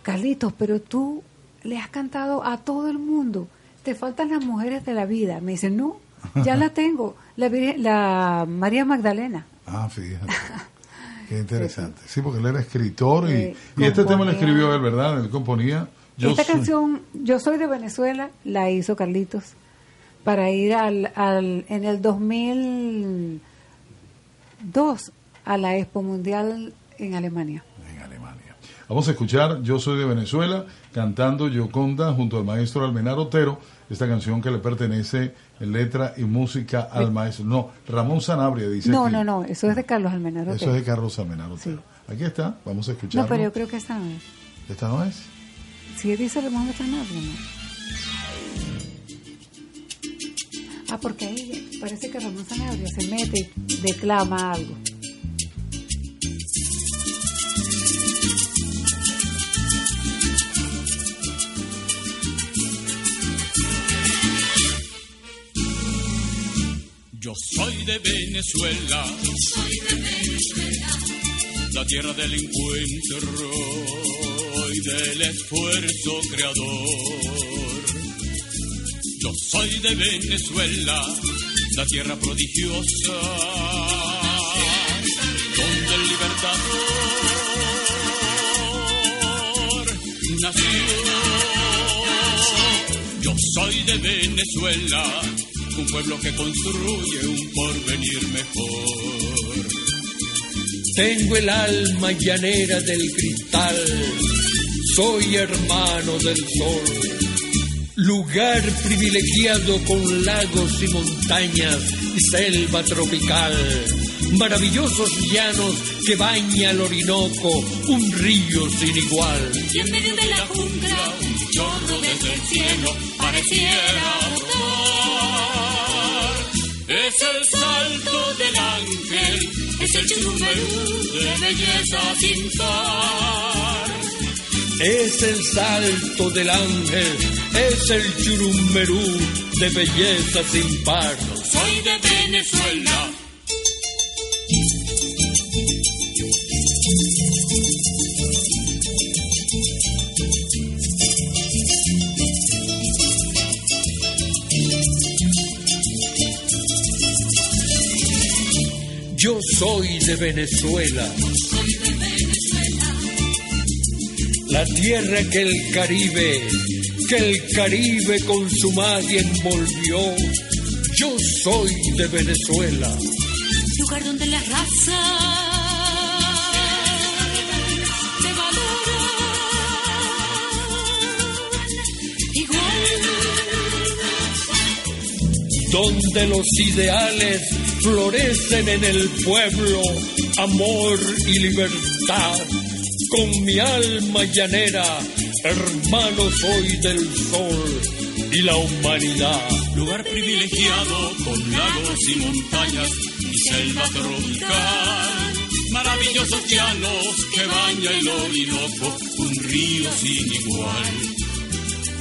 Carlitos, pero tú le has cantado a todo el mundo, te faltan las mujeres de la vida. Me dice, no, ya la tengo, la, la María Magdalena. Ah, fíjate. Qué interesante. Sí, porque él era escritor y, y este tema lo escribió él, ¿verdad? Él componía. Esta canción, Yo soy de Venezuela, la hizo Carlitos para ir al, al, en el 2002 a la Expo Mundial en Alemania. En Alemania. Vamos a escuchar Yo soy de Venezuela cantando Yoconda junto al maestro Almenar Otero, esta canción que le pertenece en letra y música al maestro. No, Ramón Sanabria dice. No, no, no, eso es de Carlos Almenar Otero. Eso es de Carlos Almenar Otero. Aquí está, vamos a escuchar. No, pero yo creo que esta no es. ¿Esta no es? Sí, dice Ramón Sanabria, ¿no? Ah, porque ahí parece que Ramón Sanabria se mete y declama algo. Soy de Venezuela, soy de Venezuela, la tierra del encuentro y del esfuerzo creador. Yo soy de Venezuela, la tierra prodigiosa, donde el libertador nació. Yo soy de Venezuela un pueblo que construye un porvenir mejor. Tengo el alma llanera del cristal, soy hermano del sol. Lugar privilegiado con lagos y montañas y selva tropical. Maravillosos llanos que baña el Orinoco, un río sin igual. Y en medio de la jungla, un chorro desde el cielo pareciera es el salto del ángel, es el churumberú de belleza sin par. Es el salto del ángel, es el churumberú de belleza sin par. Soy de Venezuela. Yo soy de Venezuela. La tierra que el Caribe, que el Caribe con su magia envolvió. Yo soy de Venezuela. Lugar donde la raza se valora igual. Donde los ideales florecen en el pueblo amor y libertad. Con mi alma llanera, hermano soy del sol y la humanidad. Lugar privilegiado con lagos y montañas y selva tropical. Maravillosos llanos que baña el Orinoco, un río sin igual.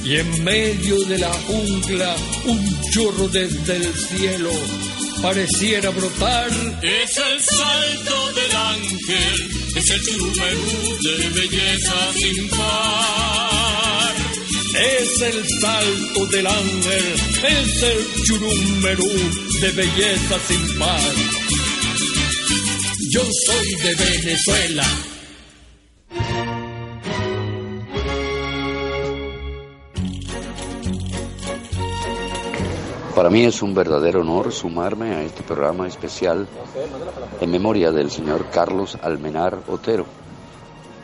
Y en medio de la jungla, un chorro desde el cielo pareciera brotar. Es el salto del ángel, es el churumerú de belleza sin par. Es el salto del ángel, es el churumberú de belleza sin par. Yo soy de Venezuela. Para mí es un verdadero honor sumarme a este programa especial en memoria del señor Carlos Almenar Otero,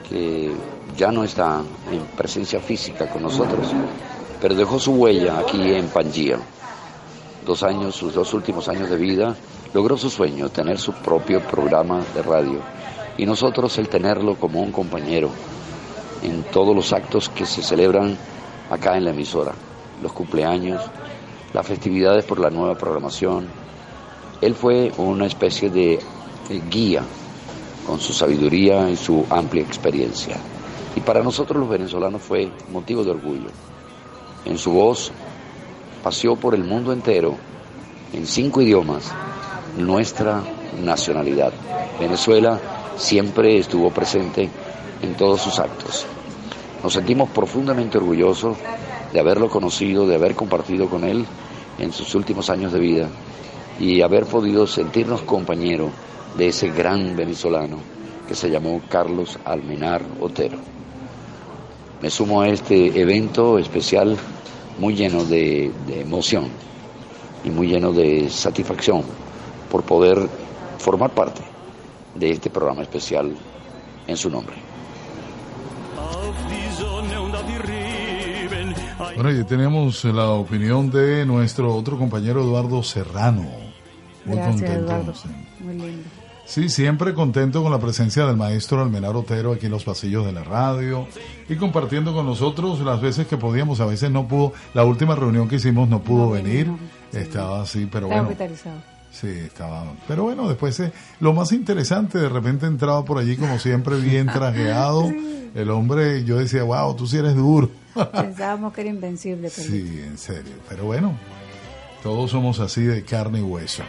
que ya no está en presencia física con nosotros, pero dejó su huella aquí en Pangía. Dos años, sus dos últimos años de vida, logró su sueño, tener su propio programa de radio. y nosotros el tenerlo como un compañero en todos los actos que se celebran acá en la emisora, los cumpleaños, las festividades por la nueva programación. Él fue una especie de guía con su sabiduría y su amplia experiencia. Y para nosotros los venezolanos fue motivo de orgullo. En su voz paseó por el mundo entero, en cinco idiomas, nuestra nacionalidad. Venezuela siempre estuvo presente en todos sus actos. Nos sentimos profundamente orgullosos de haberlo conocido, de haber compartido con él en sus últimos años de vida y haber podido sentirnos compañeros de ese gran venezolano que se llamó Carlos Almenar Otero. Me sumo a este evento especial muy lleno de, de emoción y muy lleno de satisfacción por poder formar parte de este programa especial en su nombre. Bueno, y tenemos la opinión de nuestro otro compañero Eduardo Serrano. Muy Gracias, contento. Eduardo. sí. Muy lindo. Sí, siempre contento con la presencia del maestro Almenar Otero aquí en los pasillos de la radio y compartiendo con nosotros las veces que podíamos. A veces no pudo, la última reunión que hicimos no pudo venir, estaba así, pero Está bueno. hospitalizado. Sí, estaba. Pero bueno, después eh, lo más interesante, de repente entraba por allí como siempre bien trajeado. El hombre, yo decía, wow, tú sí eres duro. Pensábamos que era invencible. Pero Sí, en serio. Pero bueno, todos somos así de carne y hueso.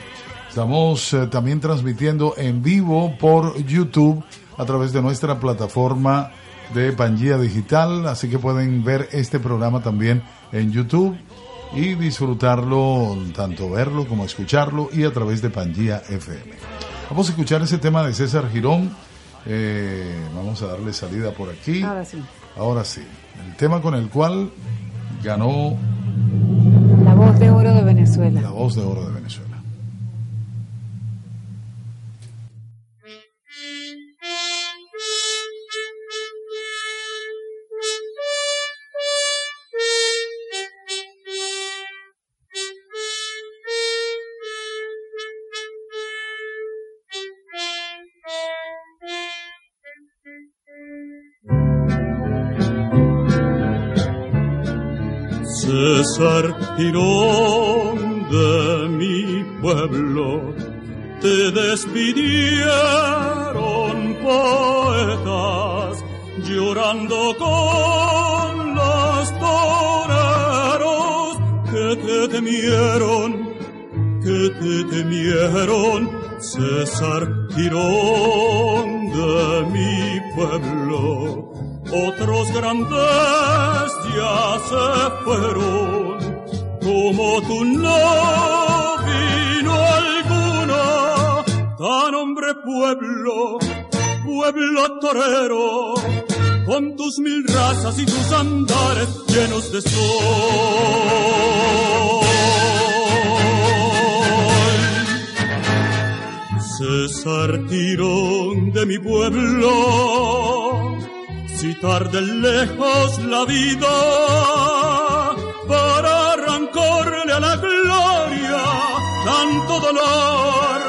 Estamos eh, también transmitiendo en vivo por YouTube a través de nuestra plataforma de Pangía Digital, así que pueden ver este programa también en YouTube y disfrutarlo, tanto verlo como escucharlo y a través de Pangía FM. Vamos a escuchar ese tema de César Girón. Eh, vamos a darle salida por aquí. Ahora sí. Ahora sí, el tema con el cual ganó La voz de oro de Venezuela. la voz de oro de Venezuela. César Girón de mi pueblo, te despidieron poetas, llorando con los toreros que te temieron, que te temieron, César Girón de mi pueblo. Otros grandes ya se fueron, como tú no vino alguno, tan hombre pueblo, pueblo torero, con tus mil razas y tus andares llenos de sol. César Tirón de mi pueblo, si tarde lejos la vida para arrancarle a la gloria tanto dolor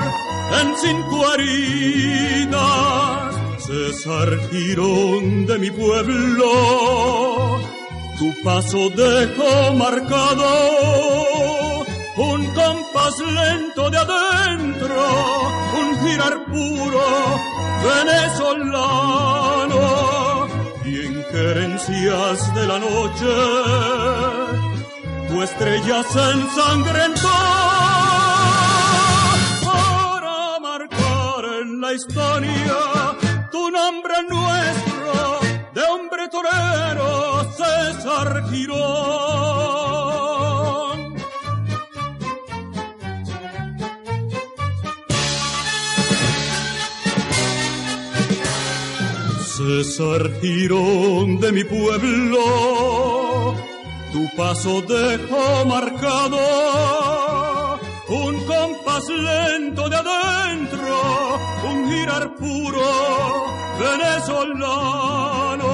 en cinco heridas. César Girón de mi pueblo, tu paso dejó marcado un compás lento de adentro, un girar puro venezolano querencias de la noche tu estrella se ensangrentó para marcar en la historia tu nombre nuestro de hombre torero César Girón. Girón de mi pueblo, tu paso dejó marcado un compás lento de adentro, un girar puro venezolano.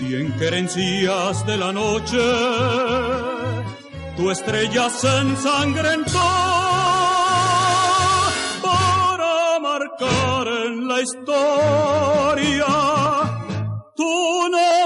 Y en querencias de la noche, tu estrella se ensangrentó la historia, tu nombre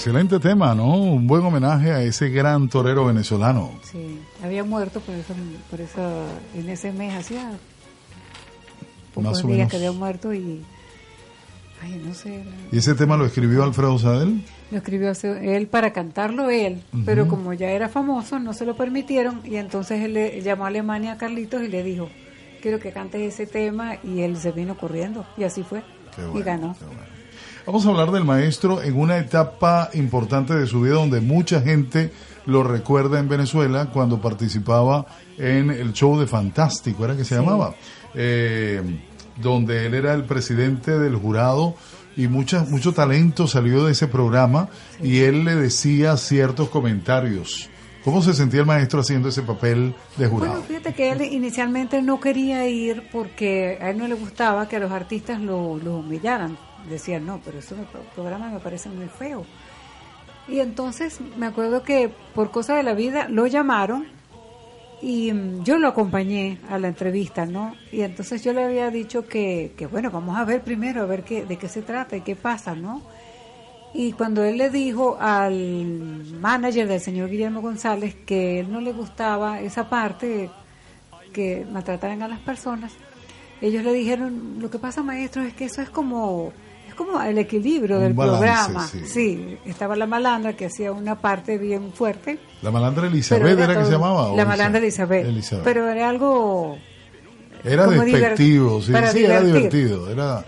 Excelente tema, ¿no? Un buen homenaje a ese gran torero venezolano. Sí, había muerto por eso, por eso en ese mes hacía pocos Más o días menos. que había muerto y ay no sé ¿Y ese tema lo escribió Alfredo Sadel? lo escribió él para cantarlo él pero como ya era famoso no se lo permitieron y entonces él le llamó a Alemania a Carlitos y le dijo quiero que cantes ese tema y él se vino corriendo y así fue Qué y bueno, ganó Vamos a hablar del maestro en una etapa importante de su vida donde mucha gente lo recuerda en Venezuela cuando participaba en el show de Fantástico, era que se Sí. llamaba, Eh, donde él era el presidente del jurado y mucha, mucho talento salió de ese programa y él le decía ciertos comentarios. ¿Cómo se sentía el maestro haciendo ese papel de jurado? Bueno, fíjate que él inicialmente no quería ir porque a él no le gustaba que los artistas lo, lo humillaran. Decían, no, pero ese programa me parece muy feo. Y entonces me acuerdo que por cosa de la vida lo llamaron y mm, yo lo acompañé a la entrevista, ¿no? Y entonces yo le había dicho que, que bueno, vamos a ver primero, a ver qué, de qué se trata y qué pasa, ¿no? Y cuando él le dijo al manager del señor Guillermo González que él no le gustaba esa parte, que maltrataran a las personas, ellos le dijeron, lo que pasa maestro es que eso es como, como el equilibrio Un del balance, programa. sí. Sí. estaba la malandra que hacía una parte bien fuerte. La malandra Elizabeth era, que todo- se llamaba. ¿o La malandra Elizabeth. Elizabeth. Pero era algo... Era despectivo, sí, era divertido. Era,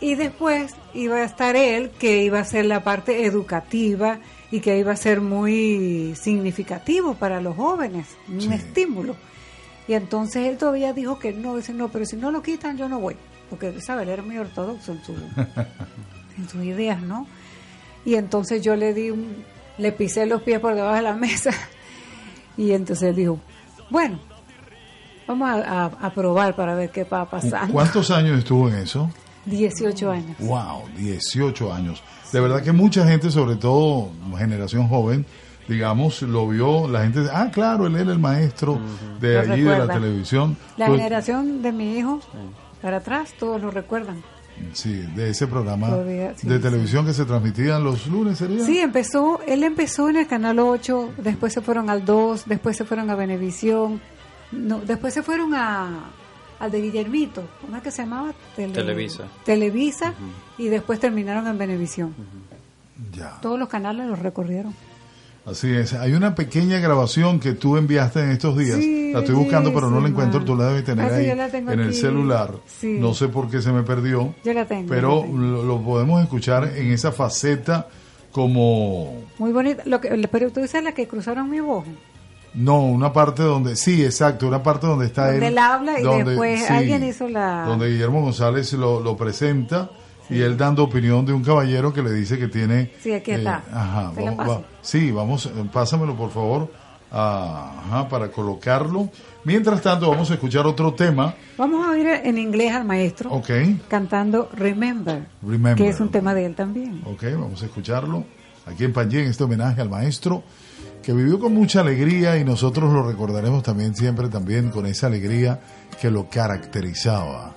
Y después iba a estar él, que iba a ser la parte educativa y que iba a ser muy significativo para los jóvenes, un estímulo. Y entonces él todavía dijo que no, dice no, pero si no lo quitan yo no voy, porque sabe, él era muy ortodoxo en, su, en sus ideas, ¿no? Y entonces yo le di un, le pisé los pies por debajo de la mesa y entonces él dijo, bueno, vamos a, a- a probar para ver qué va a pasar. ¿Cuántos años estuvo en eso? 18 años. Wow, 18 años. De verdad que mucha gente, sobre todo generación joven, digamos, lo vio, la gente, ah, claro, él era el maestro de allí, de la televisión. La Pues, generación de mi hijo, para atrás, todos lo recuerdan. sí, de ese programa Todavía, sí, de sí. televisión que se transmitía los lunes, ¿sería? Sí, empezó, él empezó en el canal 8, después se fueron al 2, después se fueron a Venevisión, no, después se fueron a al de Guillermito, ¿cómo es que se llamaba? Tele- Televisa. Televisa y después terminaron en Venevisión. Todos los canales los recorrieron. Así es. Hay una pequeña grabación que tú enviaste en estos días. Sí, la estoy buscando, pero no la encuentro. Tú la debes tener Ah, ahí en el celular. No sé por qué se me perdió. Yo la tengo. Pero yo la tengo. lo, lo podemos escuchar en esa faceta como... Muy bonita. Lo que, pero tú dices la que cruzaron mi voz. No, una parte donde... Sí, exacto, una parte donde está Donde él. él habla y donde- después sí, alguien hizo la... Donde Guillermo González lo, lo presenta y él dando opinión de un caballero que le dice que tiene... Sí, aquí eh, está. ajá, sí, vamos, eh, pásamelo por favor, ah, ajá, para colocarlo. Mientras tanto, vamos a escuchar otro tema, Vamos a oír en inglés al maestro ok, cantando Remember, Remember. que es un tema de él también. ok, vamos a escucharlo aquí en Pangé, en este homenaje al maestro que vivió con mucha alegría y nosotros lo recordaremos también siempre también con esa alegría que lo caracterizaba.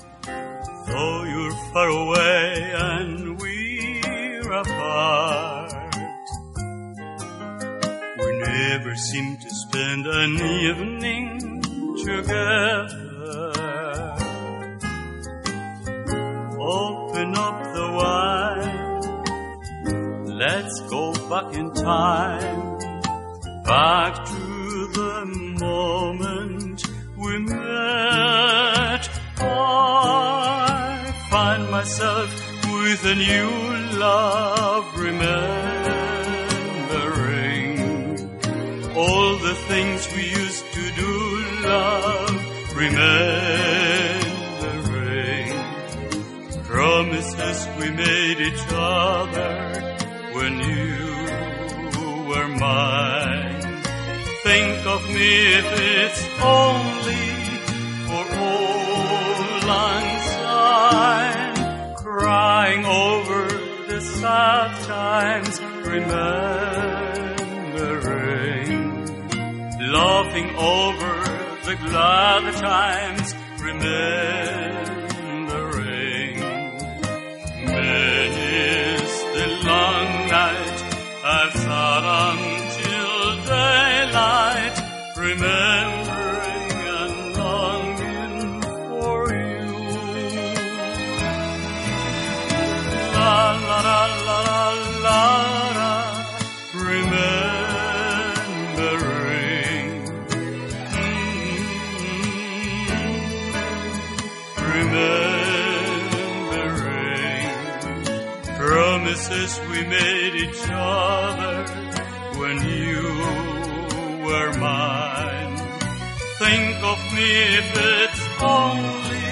Though you're far away and we're apart, we never seem to spend an evening together. Open up the wine, let's go back in time, back to the moment we met. Myself with a new love remembering all the things we used to do, love, remembering promises we made each other when you were mine. Think of me if it's only crying over the sad times, remembering, laughing over the glad times, remembering. Many's the long night I've sat until daylight, remembering promises we made each other when you were mine. Think of me if it's only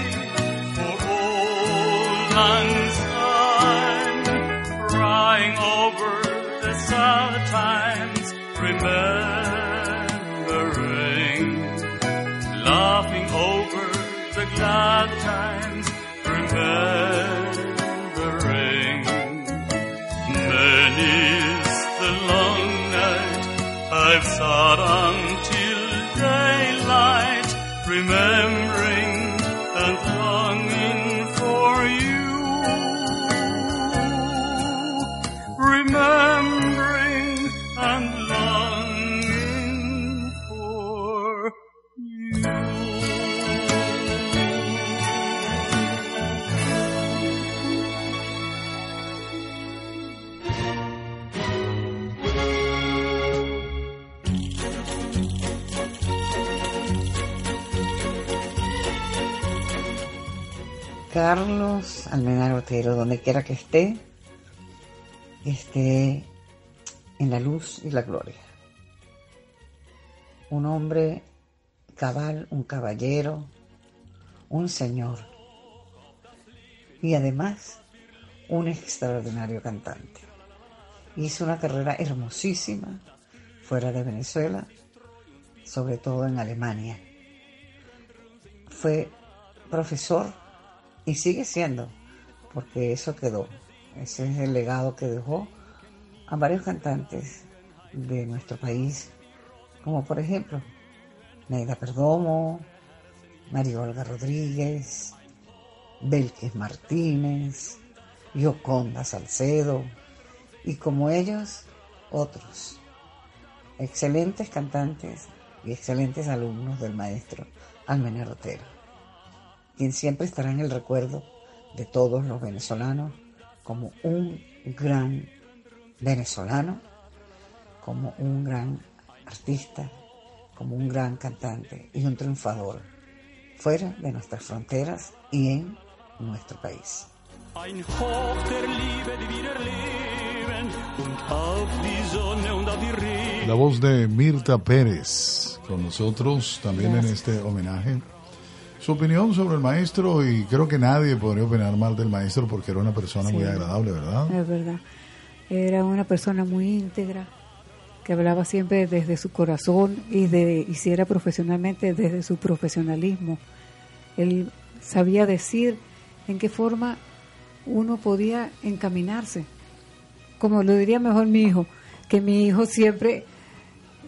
for old lang syne, crying over the sad times, remembering, laughing over the glad times, remembering. Sat until daylight, remembering Carlos Almenar Otero, donde quiera que esté, esté en la luz y la gloria. Un hombre cabal, un caballero, un señor y además un extraordinario cantante. Hizo una carrera hermosísima fuera de Venezuela, sobre todo en Alemania. Fue profesor y sigue siendo, porque eso quedó. Ese es el legado que dejó a varios cantantes de nuestro país, como por ejemplo Neida Perdomo, María Olga Rodríguez, Belkis Martínez, Yoconda Salcedo, y como ellos, otros. Excelentes cantantes y excelentes alumnos del maestro Almenar Otero quien siempre estará en el recuerdo de todos los venezolanos como un gran venezolano, como un gran artista, como un gran cantante y un triunfador fuera de nuestras fronteras y en nuestro país. Ein Hoch der Liebe, die wir leben, und auf die Sonne und auf die Regen. La voz de Mirta Pérez con nosotros también en este homenaje. Su opinión sobre el maestro y creo que nadie podría opinar mal del maestro porque era una persona muy agradable, ¿verdad? Es verdad. Era una persona muy íntegra, que hablaba siempre desde su corazón y de hiciera profesionalmente desde su profesionalismo. Él sabía decir en qué forma uno podía encaminarse. Como lo diría mejor mi hijo, que mi hijo siempre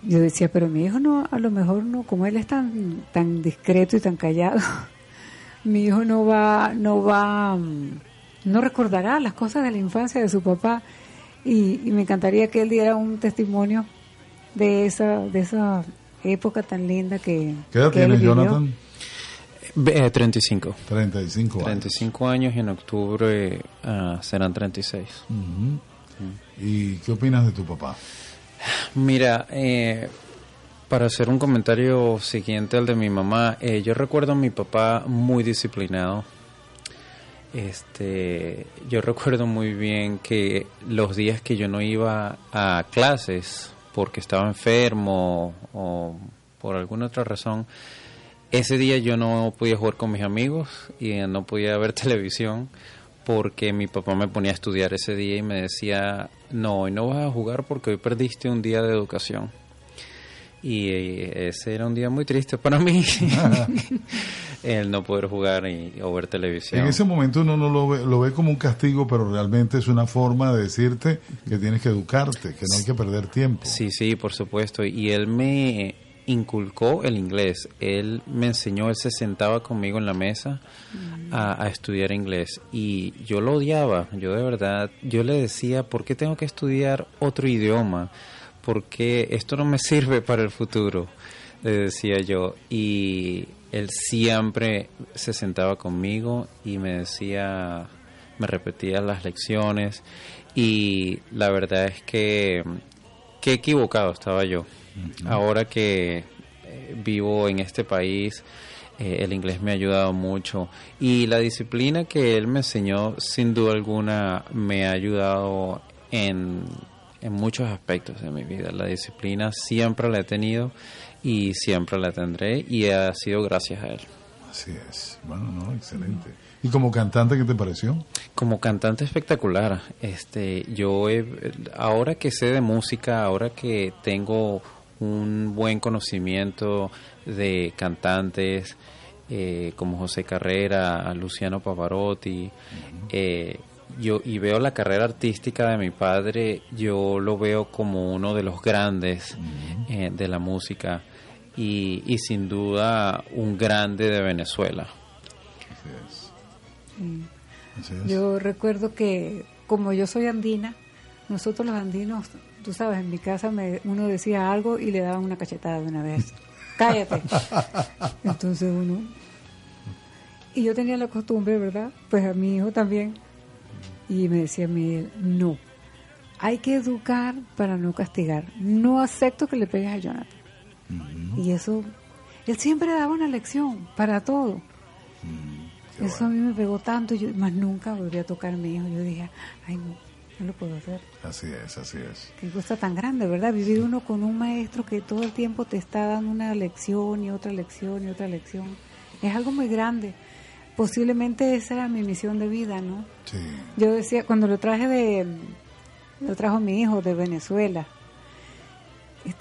yo decía, pero mi hijo no, a lo mejor no, como él es tan, tan discreto y tan callado, mi hijo no va, no va, mm, no recordará las cosas de la infancia de su papá y, y me encantaría que él diera un testimonio de esa, de esa época tan linda que, ¿Qué edad que tienes, vivió. Jonathan? Eh, 35. 35 años. 35 años y en octubre ah, serán 36. Ujú. ¿Y qué opinas de tu papá? Mira, eh, para hacer un comentario siguiente al de mi mamá, eh, yo recuerdo a mi papá muy disciplinado. Este, yo recuerdo muy bien que los días que yo no iba a clases porque estaba enfermo o por alguna otra razón, ese día yo no podía jugar con mis amigos y no podía ver televisión porque mi papá me ponía a estudiar ese día y me decía, no, hoy no vas a jugar porque hoy perdiste un día de educación. Y eh, ese era un día muy triste para mí, el no poder jugar y, o ver televisión. En ese momento uno no lo ve, lo ve como un castigo, pero realmente es una forma de decirte que tienes que educarte, que no hay que perder tiempo. Sí, sí, por supuesto. Y él me inculcó el inglés. Él me enseñó, él se sentaba conmigo en la mesa a, a, estudiar inglés y yo lo odiaba, yo de verdad, yo le decía, ¿por qué tengo que estudiar otro idioma? Porque esto no me sirve para el futuro, le decía yo. Y él siempre se sentaba conmigo y me decía, me repetía las lecciones y la verdad es que qué equivocado estaba yo. Ahora que eh, vivo en este país, eh, el inglés me ha ayudado mucho y la disciplina que él me enseñó, sin duda alguna, me ha ayudado en, en muchos aspectos de mi vida. La disciplina siempre la he tenido y siempre la tendré y ha sido gracias a él. Así es. Bueno, no, excelente. ¿Y como cantante qué te pareció? Como cantante espectacular. Este, yo he, ahora que sé de música, ahora que tengo un buen conocimiento de cantantes eh, como José Carrera, Luciano Pavarotti, eh, yo y veo la carrera artística de mi padre, yo lo veo como uno de los grandes eh, de la música y, y, sin duda un grande de Venezuela. Yo recuerdo que como yo soy andina, nosotros los andinos tú sabes, en mi casa me, uno decía algo y le daban una cachetada de una vez. Cállate. Entonces uno... Y yo tenía la costumbre, ¿verdad? Pues a mi hijo también. Y me decía mí, no, hay que educar para no castigar. No acepto que le pegues a Jonathan. Y eso, él siempre daba una lección para todo. eso a mí me pegó tanto, yo más nunca volví a tocar a mi hijo. Yo dije, ay no, no lo puedo hacer. Así es, así es. Qué cosa tan grande, ¿verdad? Vivir uno con un maestro que todo el tiempo te está dando una lección y otra lección y otra lección. Es algo muy grande. Posiblemente esa era mi misión de vida, ¿no? Sí. Yo decía, cuando lo traje de, lo trajo mi hijo de Venezuela,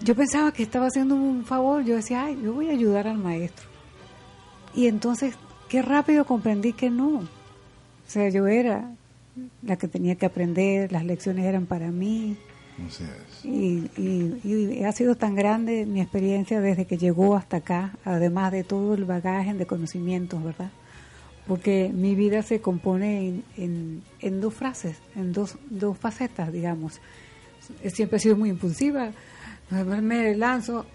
yo pensaba que estaba haciendo un favor, yo decía, ay, yo voy a ayudar al maestro. Y entonces, qué rápido comprendí que no. O sea, yo era la que tenía que aprender, las lecciones eran para mí. Así es. Y, y, y, ha sido tan grande mi experiencia desde que llegó hasta acá, además de todo el bagaje de conocimientos, ¿verdad? Porque mi vida se compone en, en, en dos frases, en dos, dos facetas, digamos. Siempre he sido muy impulsiva, me lanzo,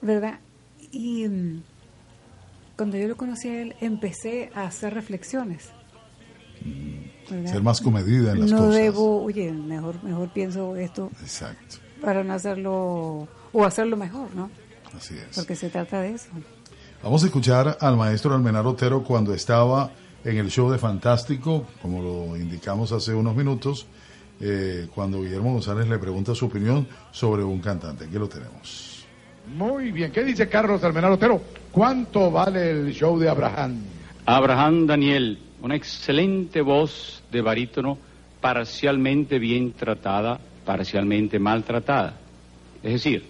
¿verdad? Y mm, cuando yo lo conocí a él, empecé a hacer reflexiones. ¿Verdad? Ser más comedida en las no cosas. No debo, oye, mejor, mejor pienso esto. Exacto. Para no hacerlo, o hacerlo mejor, ¿no? Así es. Porque se trata de eso. Vamos a escuchar al maestro Almenar Otero cuando estaba en el show de Fantástico, como lo indicamos hace unos minutos, eh, cuando Guillermo González le pregunta su opinión sobre un cantante. Aquí lo tenemos. Muy bien. ¿Qué dice Carlos Almenar Otero? ¿Cuánto vale el show de Abraham? Abraham Daniel, una excelente voz de barítono, parcialmente bien tratada, parcialmente maltratada. Es decir,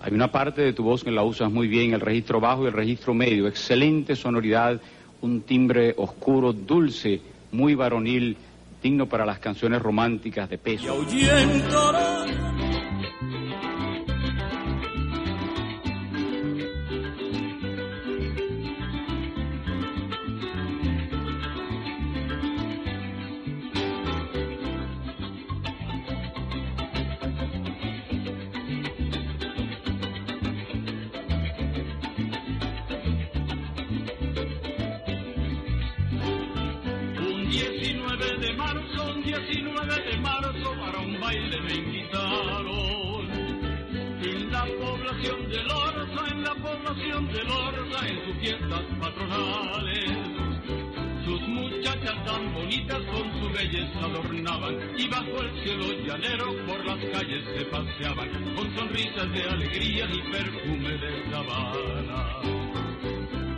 hay una parte de tu voz que la usas muy bien, el registro bajo y el registro medio, excelente sonoridad, un timbre oscuro, dulce, muy varonil, digno para las canciones románticas de peso. procesión de Lorda en sus fiestas patronales. Sus muchachas tan bonitas con su belleza adornaban y bajo el cielo llanero por las calles se paseaban con sonrisas de alegría y perfume de sabana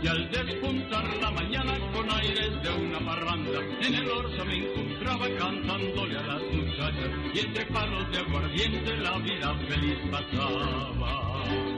y al despuntar la mañana con aires de una parranda, en el orza me encontraba cantándole a las muchachas y entre palos de aguardiente la vida feliz pasaba.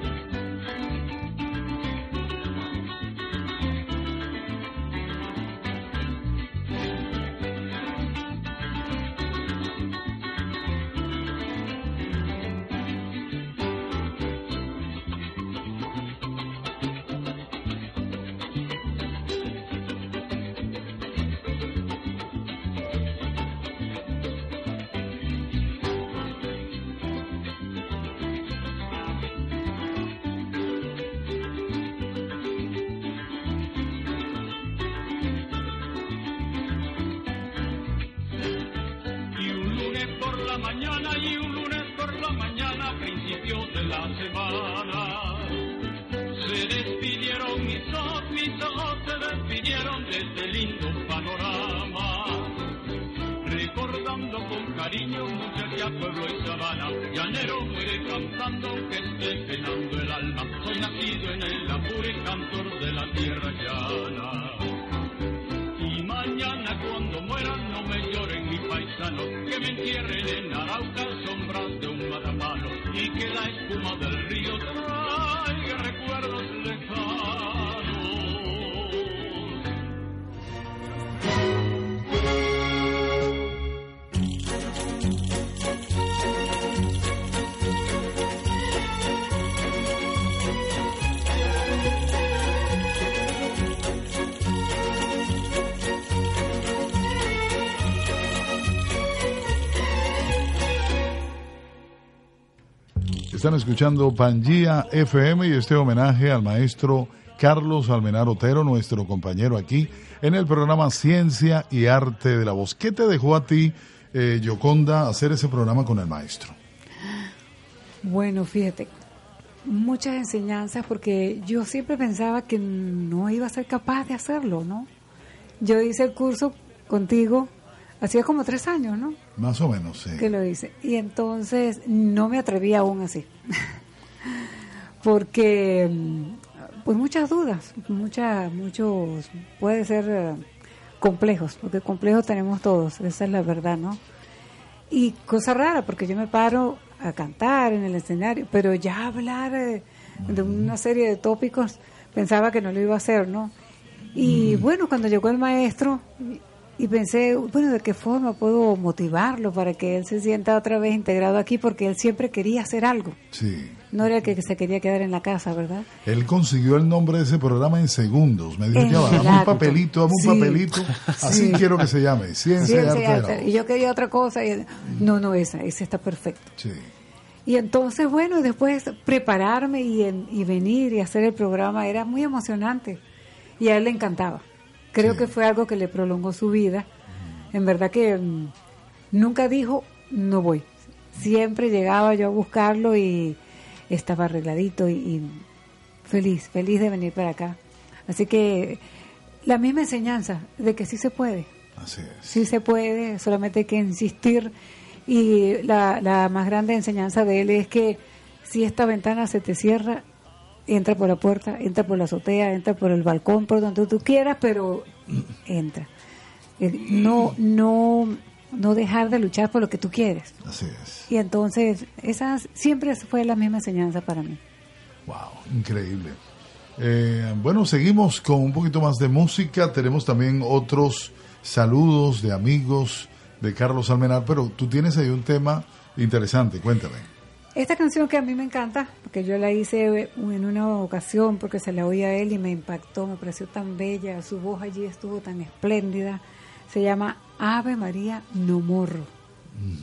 Escuchando Pangía FM y este homenaje al maestro Carlos Almenar Otero, nuestro compañero aquí en el programa Ciencia y Arte de la Voz. ¿Qué te dejó a ti, eh, Yoconda, hacer ese programa con el maestro? Bueno, fíjate, muchas enseñanzas porque yo siempre pensaba que no iba a ser capaz de hacerlo, ¿no? Yo hice el curso contigo hacía como tres años, ¿no? Más o menos, sí. Que lo hice. Y entonces no me atreví aún así. porque, pues muchas dudas, muchas, muchos, puede ser eh, complejos, porque complejos tenemos todos, esa es la verdad, ¿no? Y cosa rara, porque yo me paro a cantar en el escenario, pero ya hablar eh, de una serie de tópicos pensaba que no lo iba a hacer, ¿no? Y bueno, cuando llegó el maestro y pensé, bueno, ¿de qué forma puedo motivarlo para que él se sienta otra vez integrado aquí? Porque él siempre quería hacer algo. Sí. No era el que se quería quedar en la casa, ¿verdad? Él consiguió el nombre de ese programa en segundos. Me dijo, ya va, dame un papelito, dame un Sí. papelito. Así Sí. quiero que se llame. Ciencia, Ciencia y arte. Y yo quería otra cosa. Y, no, no, esa, esa está perfecto. Sí. Y entonces, bueno, después prepararme y, en- y venir y hacer el programa era muy emocionante. Y a él le encantaba. Creo que fue algo que le prolongó su vida. En verdad que mm, nunca dijo, no voy. Siempre llegaba yo a buscarlo y estaba arregladito y, y feliz, feliz de venir para acá. Así que la misma enseñanza de que sí se puede. Así es. Sí se puede, solamente hay que insistir. Y la, la más grande enseñanza de él es que si esta ventana se te cierra, entra por la puerta, entra por la azotea, entra por el balcón, por donde tú quieras, pero entra. No, no, no dejar de luchar por lo que tú quieres. Así es. Y entonces, esa siempre fue la misma enseñanza para mí. Wow, increíble. Eh, bueno, seguimos con un poquito más de música. Tenemos también otros saludos de amigos de Carlos Almenar, pero tú tienes ahí un tema interesante. Cuéntame. Esta canción que a mí me encanta, porque yo la hice en una ocasión porque se la oí a él y me impactó, me pareció tan bella, su voz allí estuvo tan espléndida. Se llama Ave María No Morro,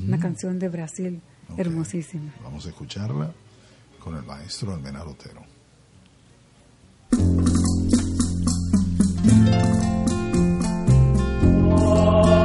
una canción de Brasil hermosísima. Vamos a escucharla con el maestro Almenar Otero. Hay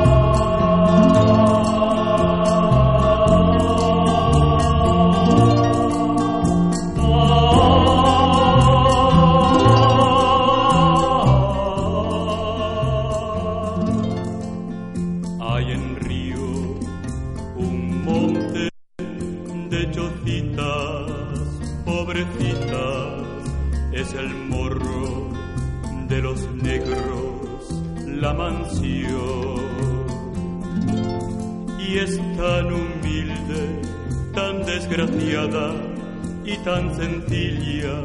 y tan sencilla,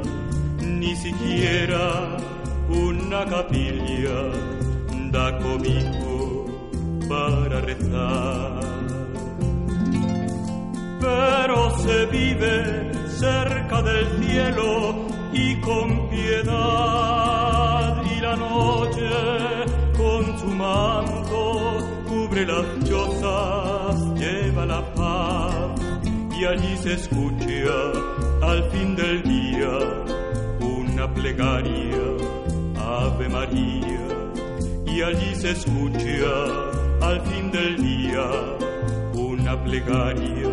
ni siquiera una capilla da cobijo para rezar. Pero se vive cerca del cielo y con piedad y la noche con su manto cubre las chozas, lleva la paz allí se escucha al fin del día una plegaria, Ave María, y allí se escucha al fin del día una plegaria,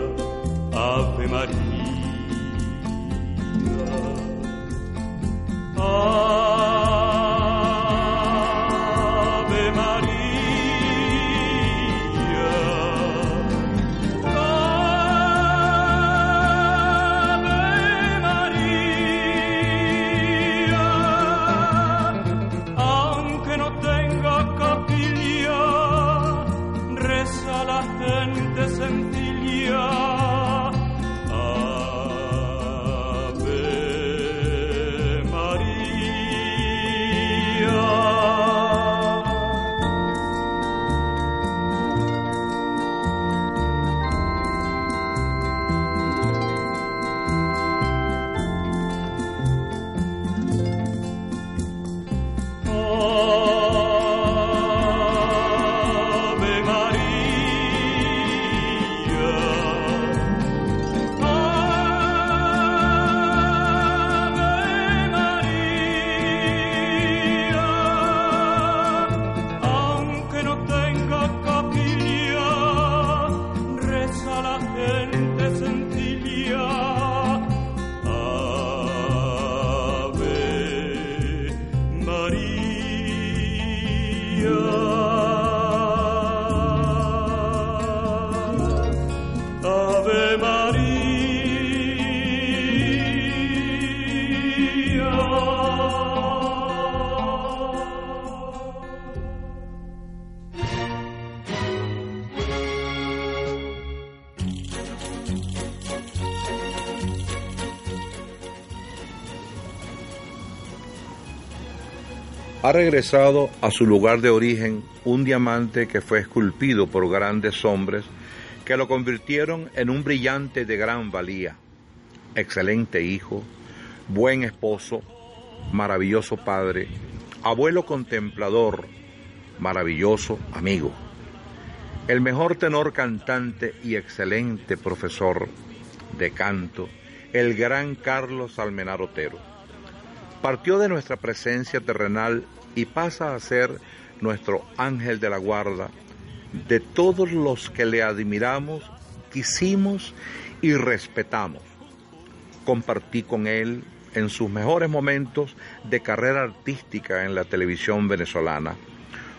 Ave María. Ave Ha regresado a su lugar de origen un diamante que fue esculpido por grandes hombres que lo convirtieron en un brillante de gran valía, excelente hijo, buen esposo, maravilloso padre, abuelo contemplador, maravilloso amigo, el mejor tenor cantante y excelente profesor de canto, el gran Carlos Almenar Otero. Partió de nuestra presencia terrenal y pasa a ser nuestro ángel de la guarda de todos los que le admiramos, quisimos y respetamos. Compartí con él en sus mejores momentos de carrera artística en la televisión venezolana.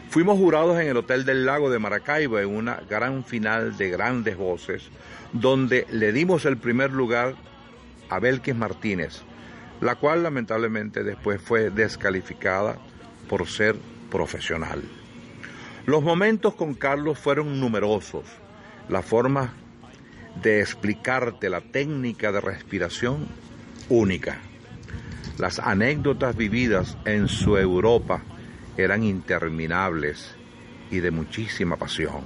Fuimos jurados en el Hotel del Lago de Maracaibo en una gran final de grandes voces, donde le dimos el primer lugar a Belkis Martínez, la cual lamentablemente después fue descalificada por ser profesional. Los momentos con Carlos fueron numerosos. La forma de explicarte la técnica de respiración única. Las anécdotas vividas en su Europa eran interminables y de muchísima pasión.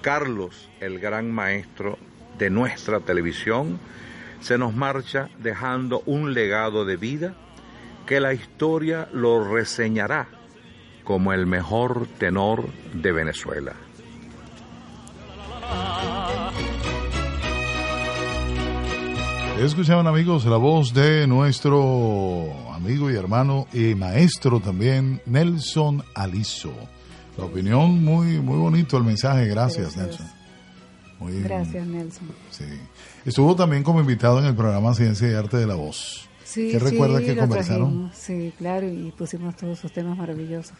Carlos, el gran maestro de nuestra televisión, se nos marcha dejando un legado de vida que la historia lo reseñará como el mejor tenor de Venezuela. Escuchaban amigos la voz de nuestro amigo y hermano y maestro también, Nelson Aliso. La opinión muy muy bonito el mensaje, gracias, Nelson. Muy- Gracias, Nelson. Sí. Estuvo también como invitado en el programa Ciencia y Arte de la Voz. Sí, ¿Qué recuerda sí, que conversaron? trajimos, Sí, claro, y pusimos todos sus temas maravillosos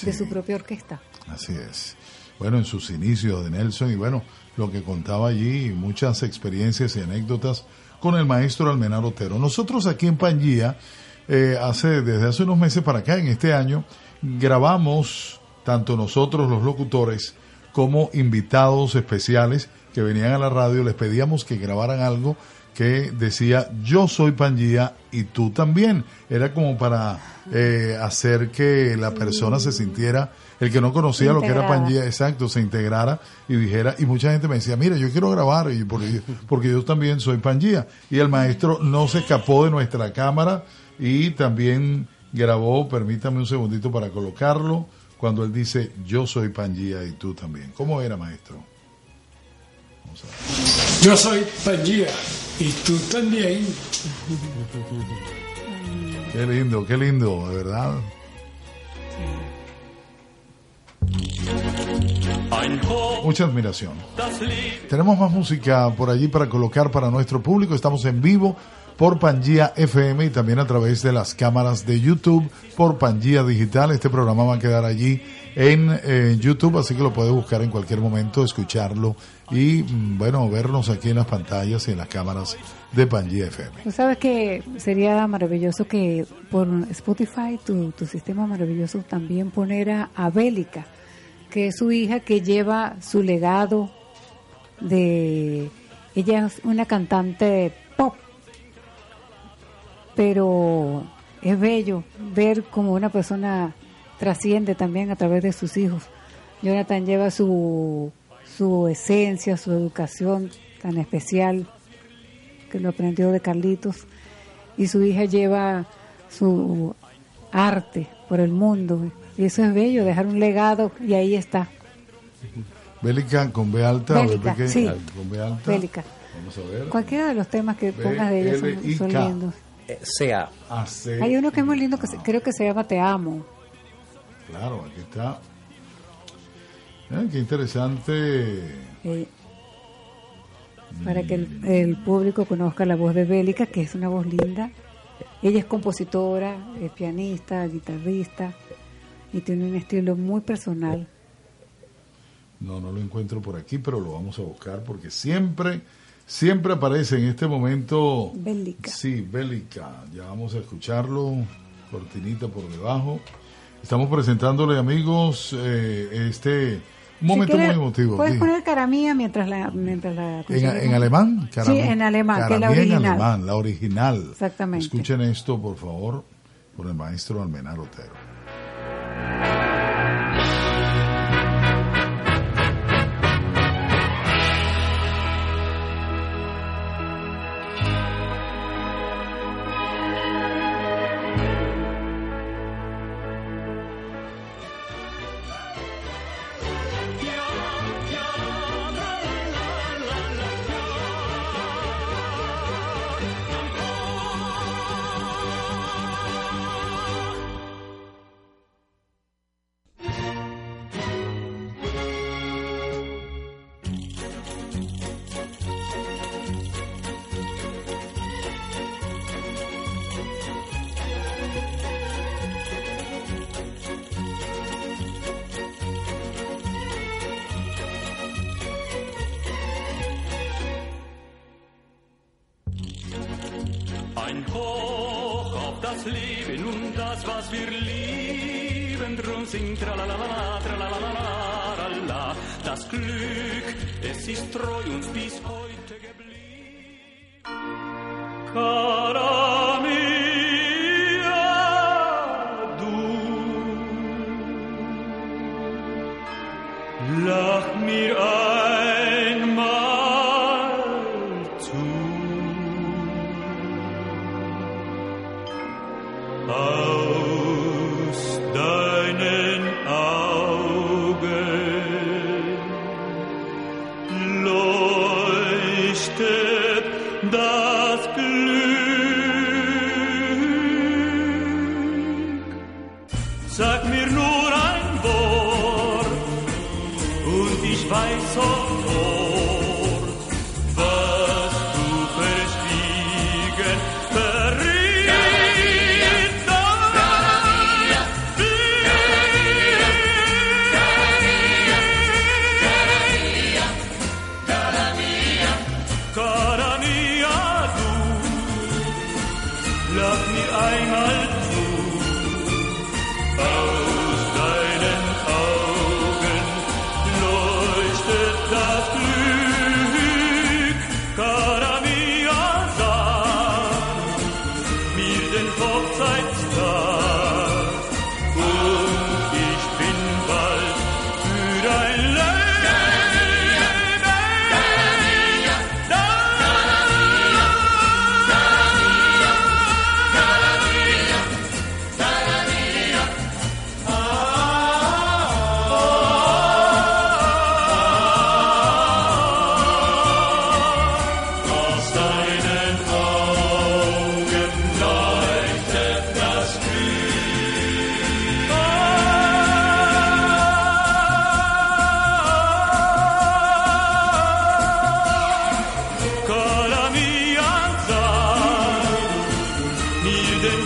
de su propia orquesta. Así es. Bueno, en sus inicios de Nelson y bueno, lo que contaba allí, muchas experiencias y anécdotas con el maestro Almenar Otero. Nosotros aquí en Pangía, eh, hace, desde hace unos meses para acá, en este año, grabamos tanto nosotros los locutores como invitados especiales que venían a la radio, les pedíamos que grabaran algo que decía yo soy Pangía y tú también. Era como para eh, hacer que la persona se sintiera, el que no conocía lo que era. Pangía, exacto, se integrara y dijera, y mucha gente me decía, mira, yo quiero grabar y porque, porque yo también soy Pangía. Y el maestro no se escapó de nuestra cámara y también grabó, permítame un segundito para colocarlo, cuando él dice, yo soy Pangía y tú también. ¿Cómo era, maestro? Yo soy Pangía y tú también. Qué lindo, qué lindo, de verdad. Mucha admiración. Tenemos más música por allí para colocar para nuestro público. Estamos en vivo por Pangía FM y también a través de las cámaras de YouTube por Pangía Digital. Este programa va a quedar allí en eh, YouTube, así que lo puedes buscar en cualquier momento, escucharlo y, mm, bueno, vernos aquí en las pantallas y en las cámaras de Pangía FM. Tú sabes que sería maravilloso que por Spotify, tu, sistema maravilloso, también poner a, a Bélica, que es su hija que lleva su legado de... Ella es una cantante pop, pero es bello ver como una persona trasciende también a través de sus hijos. Jonathan lleva su, su esencia, su educación tan especial que lo aprendió de Carlitos, y su hija lleva su arte por el mundo. Y eso es bello, dejar un legado, y ahí está. Bélica con B alta o Bélica, B pequeña. sí. Con B alta. Bélica. Vamos a ver. Cualquiera de los temas que pongas de ella son, son lindos. sea. Ah, sí. Hay uno que es muy lindo que se- creo que se llama Te Amo. Claro, aquí está. Eh, qué interesante. eh, para que el, el público conozca la voz de Bélica, que es una voz linda. Ella es compositora, es pianista, guitarrista y tiene un estilo muy personal. No, no lo encuentro por aquí, pero lo vamos a buscar porque siempre, siempre aparece en este momento. Bélica. Sí, Bélica. Ya vamos a escucharlo. Cortinita por debajo. Estamos presentándole, amigos, eh, este un momento Si muy emotivo. Puedes sí. poner caramía mientras la... Mientras la ¿En, en alemán? Sí, en alemán, que es la Caramía en original. alemán, la original. Exactamente. Escuchen esto, por favor, por el maestro Almenar Otero.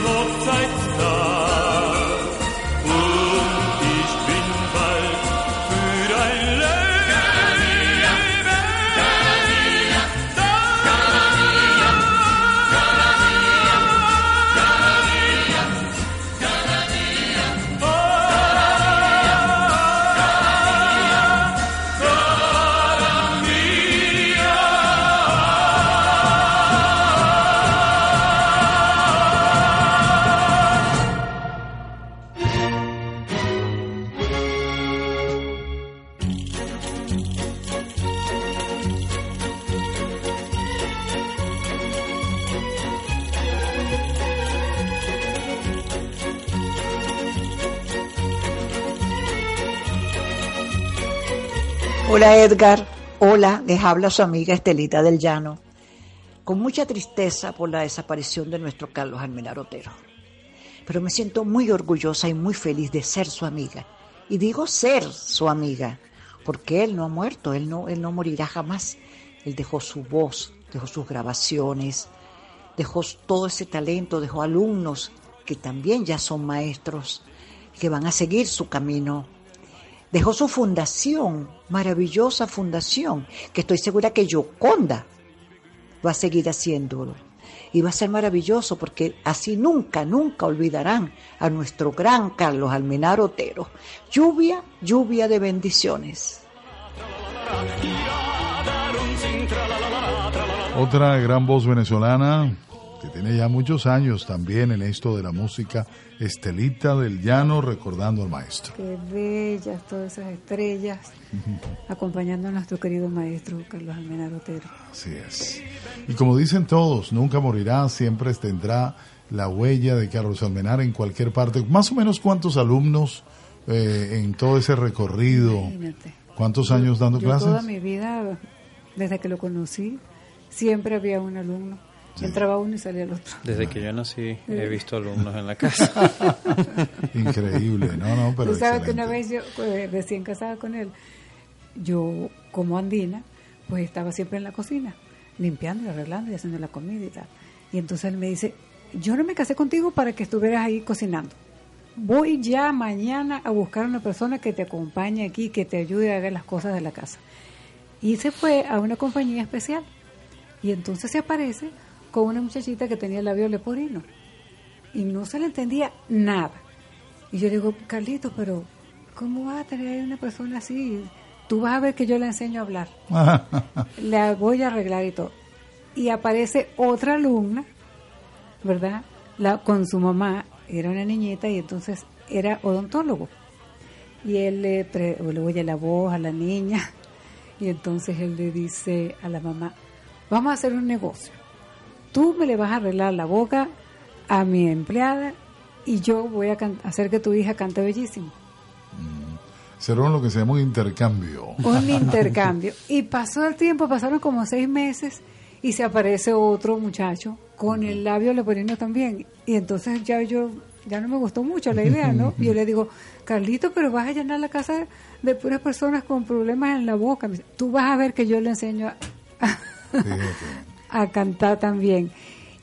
Hochzeitstag. Edgar, hola, les habla su amiga Estelita del Llano, con mucha tristeza por la desaparición de nuestro Carlos Almenar Otero. Pero me siento muy orgullosa y muy feliz de ser su amiga. Y digo ser su amiga, porque él no ha muerto, él no, él no morirá jamás. Él dejó su voz, dejó sus grabaciones, dejó todo ese talento, dejó alumnos que también ya son maestros, que van a seguir su camino. Dejó su fundación, maravillosa fundación, que estoy segura que Yoconda va a seguir haciéndolo. Y va a ser maravilloso porque así nunca, nunca olvidarán a nuestro gran Carlos Almenar Otero. Lluvia, lluvia de bendiciones. Otra gran voz venezolana tiene ya muchos años también en esto de la música, Estelita del Llano, recordando al maestro. Qué bellas todas esas estrellas, acompañando a nuestro querido maestro Carlos Almenar Otero. Así es. Y como dicen todos, nunca morirá, siempre tendrá la huella de Carlos Almenar en cualquier parte. Más o menos cuántos alumnos eh, en todo ese recorrido. Imagínate. ¿Cuántos años dando Yo clases? Toda mi vida, desde que lo conocí, siempre había un alumno. Entraba uno y salía el otro. Desde que yo nací he visto alumnos en la casa. Increíble, no, no, pero Tú sabes que una vez yo, eh, recién casada con él, yo como andina, pues estaba siempre en la cocina, limpiando y arreglando y haciendo la comida y tal. Y entonces él me dice, yo no me casé contigo para que estuvieras ahí cocinando. Voy ya mañana a buscar una persona que te acompañe aquí, que te ayude a hacer las cosas de la casa. Y se fue a una compañía especial. Y entonces se aparece con una muchachita que tenía el labio leporino. Y no se le entendía nada. Y yo digo, Carlito, pero ¿cómo va a tener una persona así? Tú vas a ver que yo le enseño a hablar. La voy a arreglar y todo. Y aparece otra alumna, ¿verdad? La, con su mamá, era una niñita y entonces era odontólogo. Y él le, pre- le oye la voz a la niña y entonces él le dice a la mamá, vamos a hacer un negocio. Tú me le vas a arreglar la boca a mi empleada y yo voy a hacer que tu hija cante bellísimo. Será lo que se llama un intercambio. Un intercambio. Y pasó el tiempo, pasaron como seis meses y se aparece otro muchacho con el labio leporino también. Y entonces ya yo, ya no me gustó mucho la idea, ¿no? Y yo le digo, Carlito, pero vas a llenar la casa de puras personas con problemas en la boca. Tú vas a ver que yo le enseño a, a cantar también.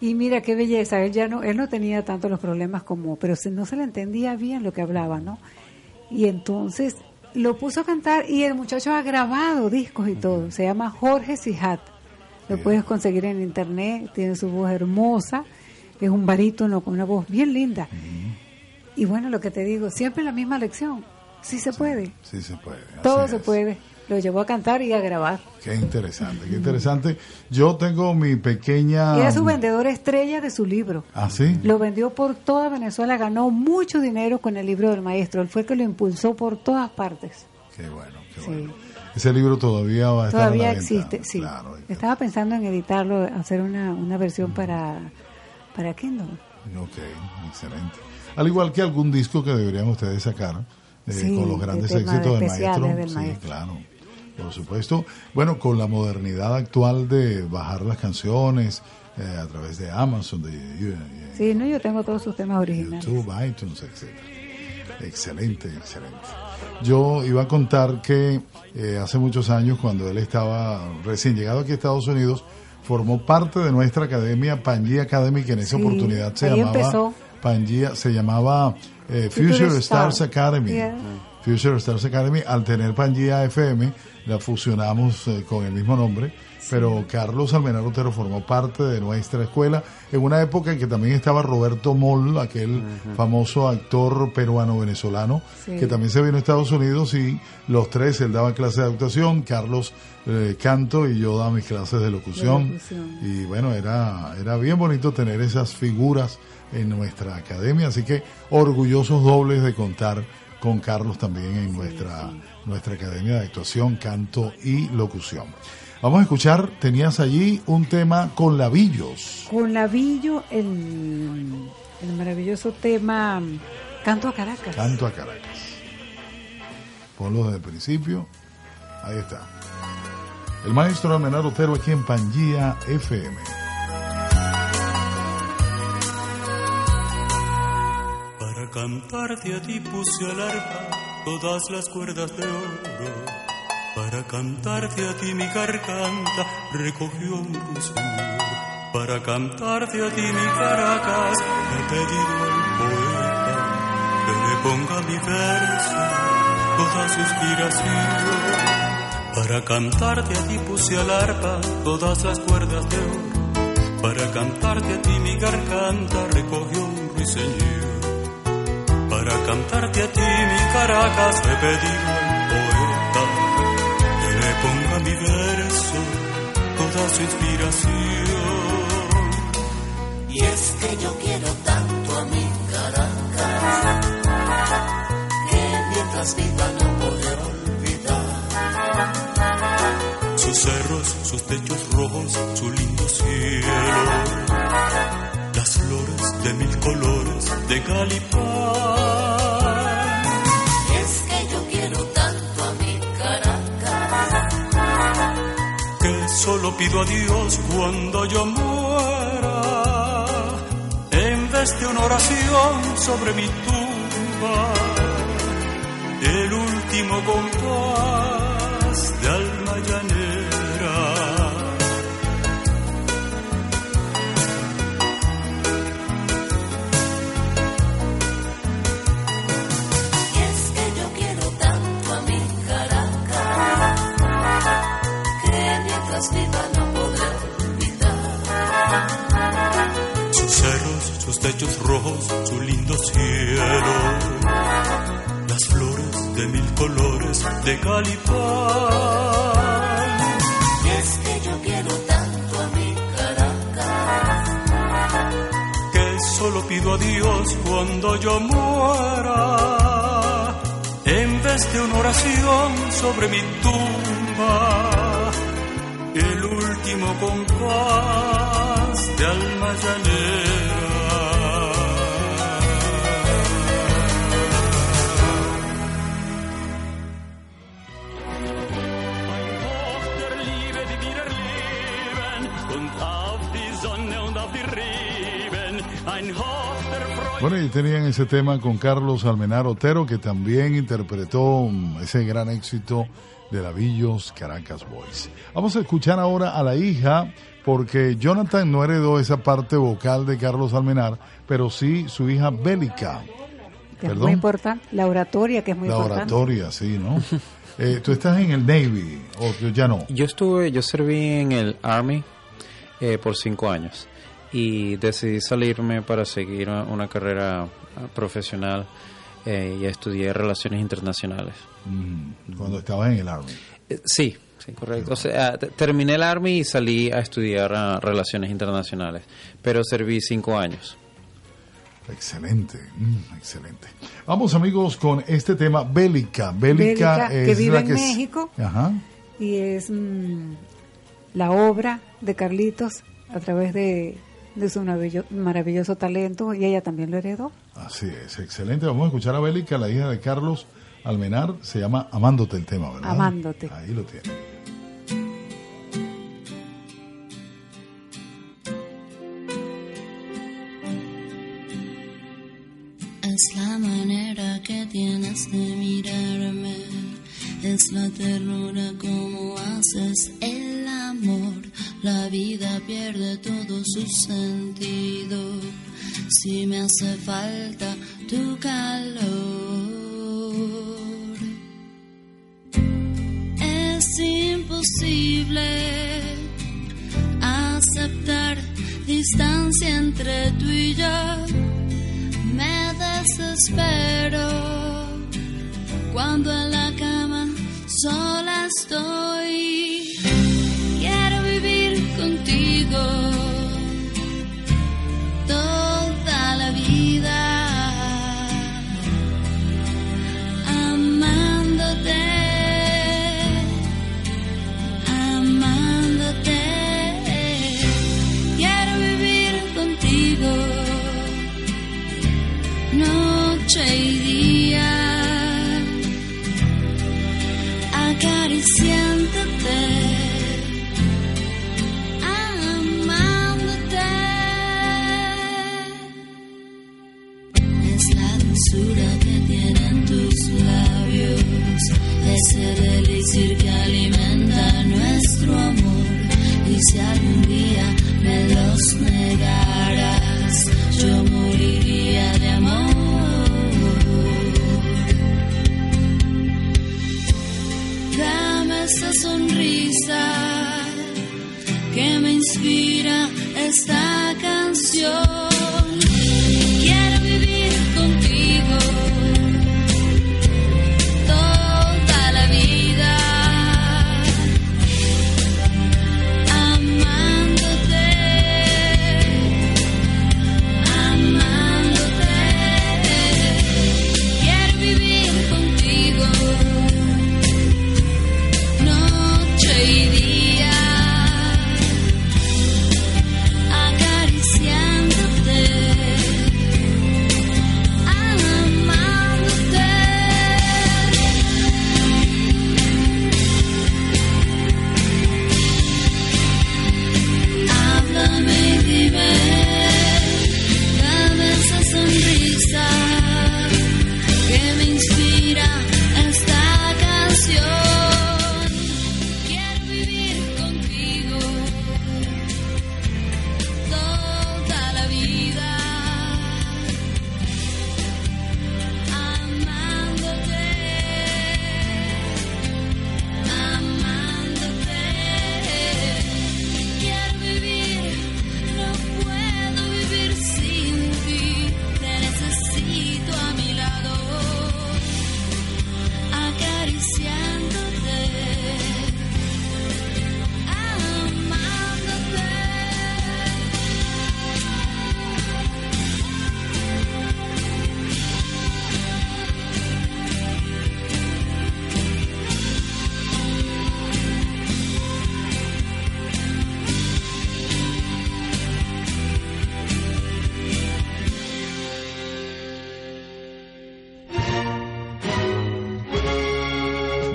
Y mira qué belleza, él ya no, él no tenía tanto los problemas como, pero se- no se le entendía bien lo que hablaba, ¿no? Y entonces lo puso a cantar y el muchacho ha grabado discos y todo. Se llama Jorge Sijat. Lo puedes conseguir en internet, tiene su voz hermosa, es un barítono con una voz bien linda. Y bueno, lo que te digo, siempre la misma lección. Sí se puede, Sí se puede. todo se es. puede. Lo llevó a cantar y a grabar. Qué interesante, qué interesante. Yo tengo mi pequeña... Era su vendedor estrella de su libro. ¿Ah, sí? Lo vendió por toda Venezuela, ganó mucho dinero con el libro del maestro. Él fue el que lo impulsó por todas partes. Qué bueno, qué Sí. bueno. Ese libro todavía va a estar Todavía la venta. existe, sí. Estaba pensando en editarlo, hacer una, una versión para, para Kindle. Ok, excelente. Al igual que algún disco que deberían ustedes sacar eh, Sí, con los de grandes éxitos del maestro. del sí, maestro. claro. Por supuesto. Bueno, con la modernidad actual de bajar las canciones eh, a través de Amazon, de eh, Sí, no, yo tengo todos sus temas originales. YouTube, iTunes, etc. Excelente, excelente. Yo iba a contar que eh, hace muchos años, cuando él estaba recién llegado aquí a Estados Unidos, formó parte de nuestra academia Pangea Academy, que en esa Sí, oportunidad se llamaba empezó. Pangea, se llamaba eh, Future Future Stars Star. Academy. Yeah. Future Stars Academy, al tener Pangea FM, la fusionamos eh, con el mismo nombre, pero Carlos Almenar Otero formó parte de nuestra escuela en una época en que también estaba Roberto Moll, aquel famoso actor peruano-venezolano, Sí. que también se vino a Estados Unidos y los tres, él daba clases de actuación, Carlos eh, canto y yo daba mis clases de locución. De locución. Y bueno, era, era bien bonito tener esas figuras en nuestra academia, así que orgullosos dobles de contar con Carlos también en nuestra, nuestra academia de actuación, canto y locución. Vamos a escuchar, tenías allí un tema con labillos. Con Lavillo, el, el maravilloso tema Canto a Caracas. Canto a Caracas. Ponlo desde el principio. Ahí está. El maestro Almenar Otero aquí en Pangía FM. Cantarte a ti puse al arpa todas las cuerdas de oro. Para cantarte a ti mi garganta recogió un ruiseñor. Para cantarte a ti mi Caracas he pedido al poeta que le ponga mi verso toda su inspiración. Para cantarte a ti puse al arpa todas las cuerdas de oro. Para cantarte a ti mi garganta recogió un ruiseñor. Para cantarte a ti mi Caracas he pedido al poeta que le ponga mi verso toda su inspiración. Y es que yo quiero tanto a mi Caracas que mientras viva no podré olvidar sus cerros, sus techos rojos, su lindo cielo, de mil colores de Calipán. Es que yo quiero tanto a mi Caracas. Que solo pido a Dios cuando yo muera, en vez de una oración sobre mi tumba, el último compás cerros, sus techos rojos, su lindo cielo, las flores de mil colores de Calipán. Y es que yo quiero tanto a mi Caracas. Que solo pido a Dios cuando yo muera, en vez de una oración sobre mi tumba, el último compás de. Bueno, y tenían ese tema con Carlos Almenar Otero, que también interpretó mm, ese gran éxito de la Villos Caracas Boys. Vamos a escuchar ahora a la hija, porque Jonathan no heredó esa parte vocal de Carlos Almenar, pero sí su hija Bélica. Que es muy importante. La oratoria, que es muy La importante. oratoria, sí, ¿no? Eh, Tú estás en el Navy, o ya no. Yo estuve, yo serví en el Army eh, por cinco años y decidí salirme para seguir una, una carrera profesional eh, y estudié relaciones internacionales. Mm, Cuando estabas en el Army. Eh, sí, sí, correcto. O sea, te- terminé el Army y salí a estudiar ah, relaciones internacionales, pero serví cinco años. Excelente, mm, excelente. Vamos amigos con este tema, Bélica. Bélica, Bélica, es que vive la en que es- México. Ajá. Y es mm, la obra de Carlitos a través de, de su maravillo- maravilloso talento y ella también lo heredó. Así es, excelente. Vamos a escuchar a Bélica, la hija de Carlos Almenar. Se llama Amándote el tema, ¿verdad? Amándote. Ahí lo tiene. Es la manera que tienes de mirarme, es la ternura como haces el amor. La vida pierde todo su sentido si me hace falta tu calor. Distancia entre tú y yo me desespero cuando en la cama sola estoy.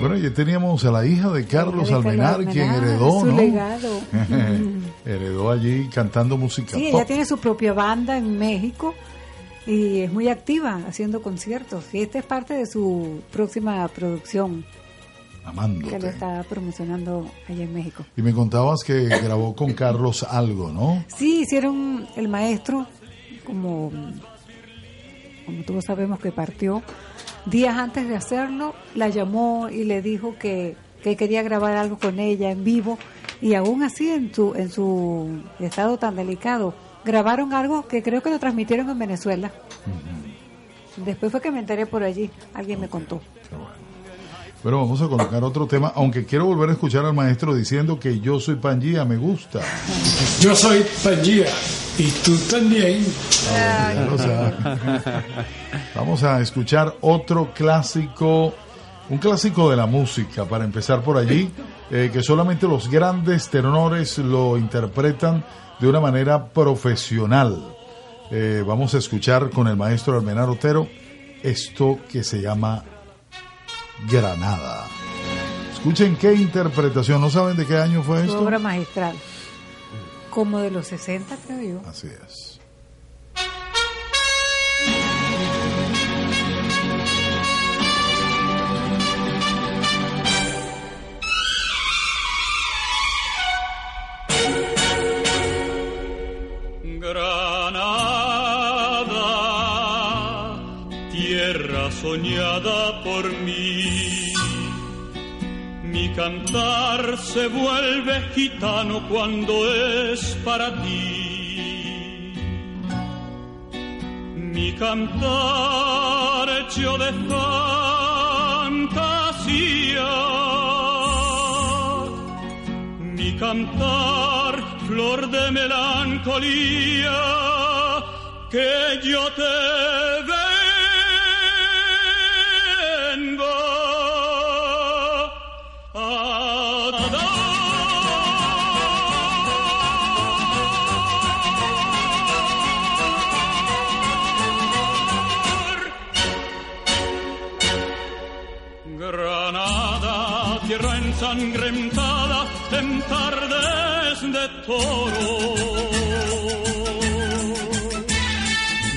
Bueno, y teníamos a la hija de Carlos de Carlos Almenar, quien heredó, su ¿no? legado. heredó allí cantando música Sí, pop. ella tiene su propia banda en México y es muy activa haciendo conciertos. Y esta es parte de su próxima producción que lo Amándote. está promocionando allá en México. Y me contabas que grabó con Carlos algo, ¿no? Sí, hicieron el maestro, como, como todos sabemos que partió, días antes de hacerlo, la llamó y le dijo que, que quería grabar algo con ella en vivo y aún así en su, en su estado tan delicado, grabaron algo que creo que lo transmitieron en Venezuela. Después fue que me enteré por allí, alguien me contó. Pero vamos a colocar otro tema, aunque quiero volver a escuchar al maestro diciendo que yo soy Pangía, me gusta. Yo soy Pangía y tú también. O sea, vamos a escuchar otro clásico, un clásico de la música, para empezar por allí, eh, que solamente los grandes tenores lo interpretan de una manera profesional. Eh, vamos a escuchar con el maestro Almenar Otero esto que se llama Granada. Escuchen qué interpretación, ¿no saben de qué año fue Su esto? obra magistral. Como de los 60, creo yo. Así es. Granada, tierra soñada por mí. Mi cantar se vuelve gitano cuando es para ti. Mi cantar hecho de fantasía. Mi cantar, flor de melancolía, que yo te ensangrentada en tardes de toro.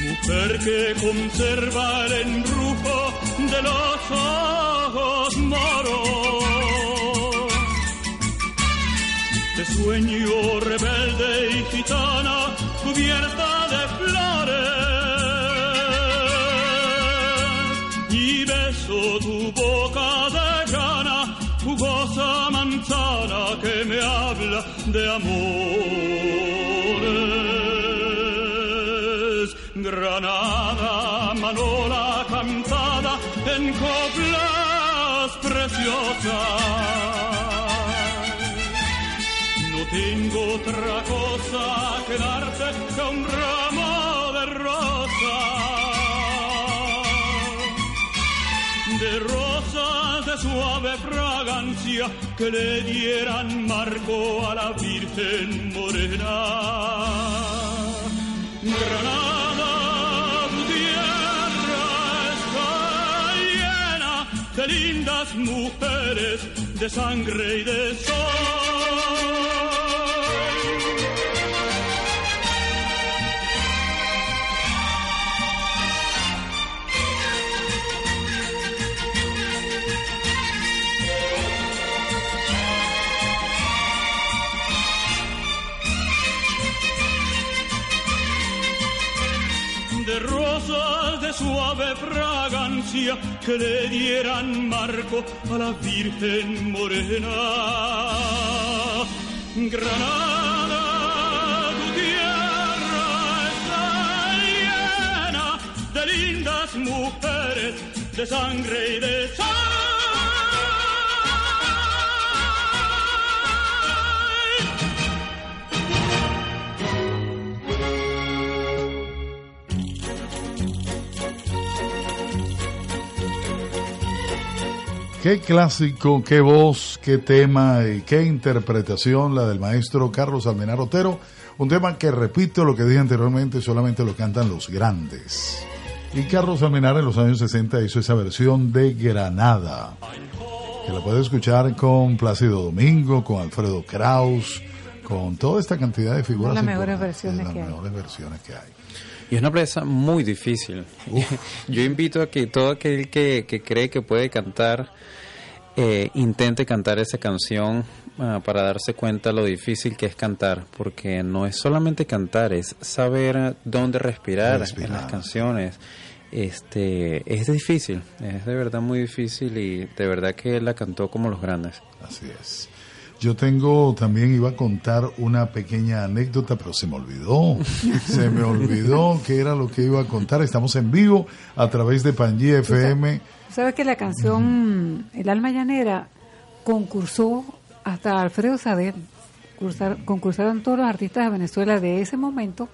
Mujer que conserva el enrujo de los ojos moros. De sueño rebelde y gitana cubierta amores. Granada, manola cantada en coplas preciosas. No tengo otra cosa que darte que un ramo suave fragancia que le dieran marco a la Virgen Morena. Granada, tierra está llena de lindas mujeres, de sangre y de sol. Suave fragancia que le dieran marco a la Virgen Morena. Granada, tu tierra está llena de lindas mujeres, de sangre y de sal. Qué clásico, qué voz, qué tema y qué interpretación la del maestro Carlos Almenar Otero. Un tema que, repito lo que dije anteriormente, solamente lo cantan los grandes. Y Carlos Almenar en los años 60 hizo esa versión de Granada, que la puede escuchar con Plácido Domingo, con Alfredo Kraus, con toda esta cantidad de figuras. Las mejores versiones las que hay. mejores versiones que hay. Y es una pieza muy difícil. Yo invito a que todo aquel que, que cree que puede cantar eh, intente cantar esa canción ah, para darse cuenta lo difícil que es cantar, porque no es solamente cantar, es saber dónde respirar, Respirar. en las canciones. Este es difícil, es de verdad muy difícil y de verdad que él la cantó como los grandes. Así es. Yo tengo, también iba a contar una pequeña anécdota, pero se me olvidó. Se me olvidó qué era lo que iba a contar. Estamos en vivo a través de Pangí FM. ¿Sabes que la canción El alma llanera concursó hasta Alfredo? Cursar- concursaron todos los artistas de Venezuela de ese momento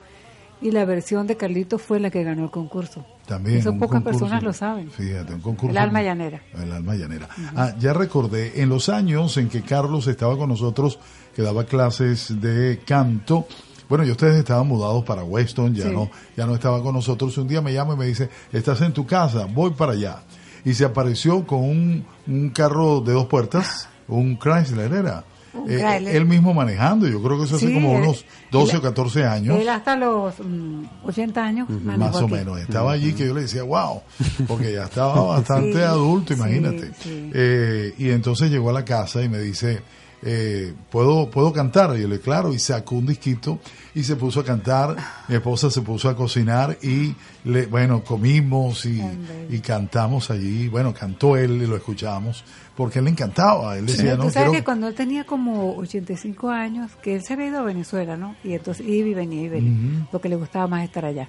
y la versión de Carlitos fue la que ganó el concurso. También Eso pocas concurso. personas lo saben. Fíjate, un concurso. El alma llanera. El alma llanera. Ah, ya recordé, en los años en que Carlos estaba con nosotros, que daba clases de canto, bueno, y ustedes estaban mudados para Weston, ya Sí. no, ya no estaba con nosotros. Un día me llama y me dice, estás en tu casa, voy para allá. Y se apareció con un, un carro de dos puertas, un Chrysler era. Eh, él mismo manejando, yo creo que eso hace Sí, como él- unos 12 él- o 14 años. Él hasta los mm, 80 años manejó Más o aquí. menos. Estaba allí que yo le decía, wow, porque ya estaba bastante Sí, adulto, sí, imagínate. sí. Eh, y entonces llegó a la casa y me dice, eh, ¿puedo, ¿puedo cantar? Y yo le claro, y sacó un disquito y se puso a cantar. Mi esposa se puso a cocinar y, le, bueno, comimos y, y cantamos allí. Bueno, cantó él y lo escuchamos porque él le encantaba. Él decía, Tú no, sabes quiero... que cuando él tenía como 85 años, que él se había ido a Venezuela, ¿no? Y entonces iba y venía y venía, Ujú. porque le gustaba más estar allá.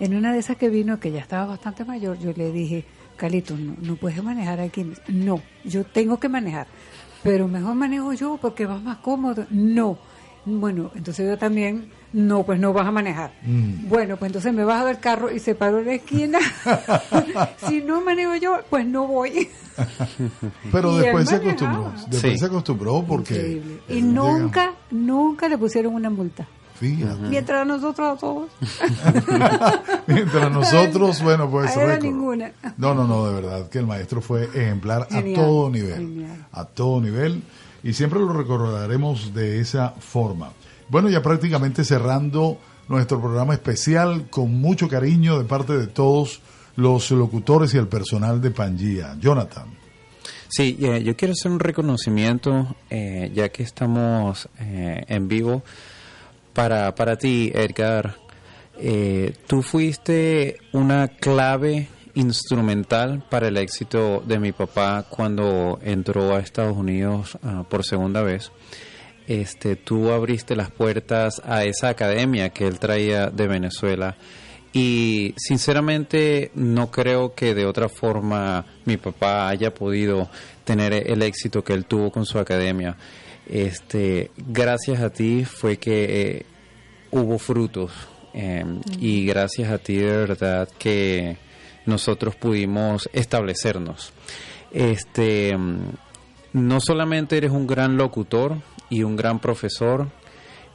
En una de esas que vino, que ya estaba bastante mayor, yo le dije, Calito, no, no puedes manejar aquí. No, yo tengo que manejar, pero mejor manejo yo porque vas más cómodo. No. Bueno, entonces yo también, no, pues no vas a manejar. Mm. Bueno, pues entonces me bajo del carro y se paró en la esquina. si no manejo yo, pues no voy. Pero Y después se acostumbró. Después Sí. se acostumbró porque... Increíble. Y llega- nunca, nunca le pusieron una multa. Fíjate. Mientras nosotros a todos. Mientras nosotros, bueno, pues A él a récord. ninguna. No, no, no, de verdad que el maestro fue ejemplar Genial, a todo nivel. genial. A todo nivel. Y siempre lo recordaremos de esa forma. Bueno, ya prácticamente cerrando nuestro programa especial con mucho cariño de parte de todos los locutores y el personal de Pangía. Jonathan. Sí, eh, yo quiero hacer un reconocimiento, eh, ya que estamos eh, en vivo, para, para ti, Edgar. Eh, tú fuiste una clave instrumental para el éxito de mi papá cuando entró a Estados Unidos ah, por segunda vez. Este, tú abriste las puertas a esa academia que él traía de Venezuela y sinceramente no creo que de otra forma mi papá haya podido tener el éxito que él tuvo con su academia. Este, gracias a ti fue que eh, hubo frutos eh, y gracias a ti de verdad que nosotros pudimos establecernos. Este, mm, no solamente eres un gran locutor y un gran profesor,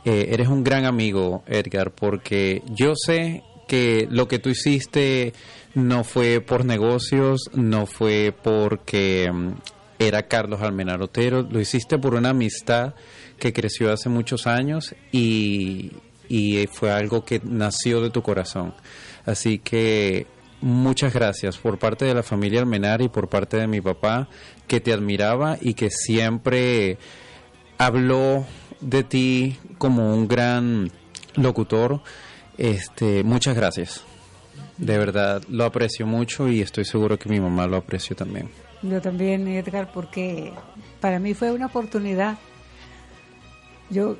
eh, eres un gran amigo, Edgar, porque yo sé que lo que tú hiciste no fue por negocios, no fue porque mm, era Carlos Almenar Otero, lo hiciste por una amistad que creció hace muchos años y, y fue algo que nació de tu corazón. Así que muchas gracias por parte de la familia Almenar y por parte de mi papá que te admiraba y que siempre habló de ti como un gran locutor. Este, muchas gracias. De verdad lo aprecio mucho y estoy seguro que mi mamá lo apreció también. Yo también, Edgar, porque para mí fue una oportunidad. Yo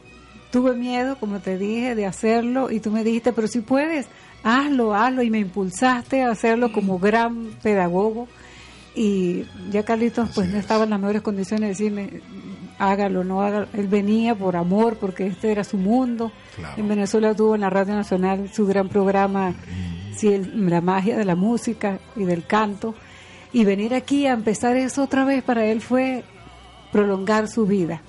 tuve miedo, como te dije, de hacerlo y tú me dijiste, pero si puedes, hazlo, hazlo y me impulsaste a hacerlo como gran pedagogo y ya Carlitos pues no estaba en las mejores condiciones de decirme hágalo, no hágalo. Él venía por amor porque este era su mundo. En Venezuela tuvo en la Radio Nacional su gran programa, sí, el- la magia de la música y del canto. Y venir aquí a empezar eso otra vez para él fue prolongar su vida.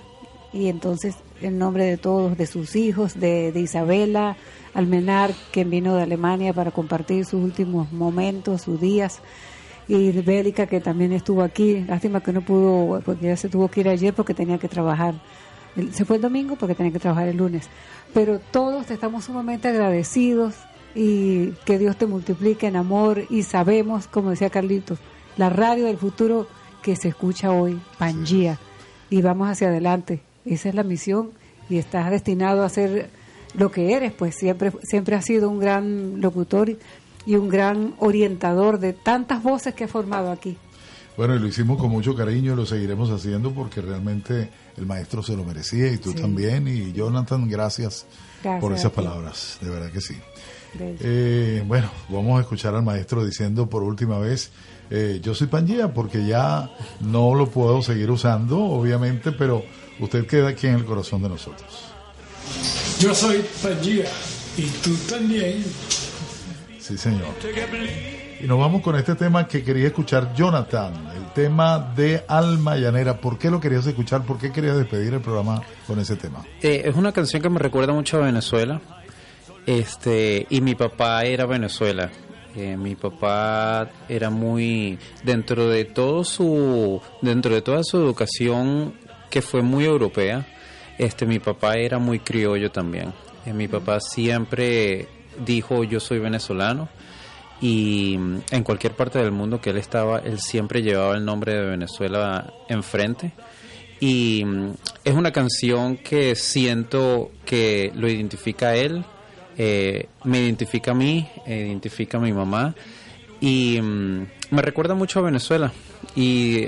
Y entonces, en nombre de todos, de sus hijos, de, de Isabela Almenar, quien vino de Alemania para compartir sus últimos momentos, sus días, y Bélica, que también estuvo aquí. Lástima que no pudo, porque ya se tuvo que ir ayer porque tenía que trabajar. Se fue el domingo porque tenía que trabajar el lunes. Pero todos estamos sumamente agradecidos y que Dios te multiplique en amor y sabemos, como decía Carlitos, la radio del futuro que se escucha hoy, Pangía, y vamos hacia adelante. Esa es la misión y estás destinado a ser lo que eres, pues siempre siempre has sido un gran locutor y- un gran orientador de tantas voces que has formado aquí. Bueno, y lo hicimos con mucho cariño y lo seguiremos haciendo porque realmente el maestro se lo merecía y tú Sí. también. Y Jonathan, gracias, Gracias por esas palabras, de verdad que sí. Eh, bueno, vamos a escuchar al maestro diciendo por última vez, eh, yo soy Pangea porque ya no lo puedo seguir usando, obviamente, pero usted queda aquí en el corazón de nosotros. Yo soy Pangea y tú también. Sí, señor. Y nos vamos con este tema que quería escuchar Jonathan, el tema de Alma Llanera. ¿Por qué lo querías escuchar? ¿Por qué querías despedir el programa con ese tema? Eh, es una canción que me recuerda mucho a Venezuela. Este, y mi papá era Venezuela. Mi papá era muy dentro de todo su dentro de toda su educación que fue muy europea. Este, mi papá era muy criollo también. Eh, mi papá siempre dijo yo soy venezolano y mm, en cualquier parte del mundo que él estaba, él siempre llevaba el nombre de Venezuela enfrente. Y mm, es una canción que siento que lo identifica a él, eh, me identifica a mí, eh, identifica a mi mamá y mm, me recuerda mucho a Venezuela. Y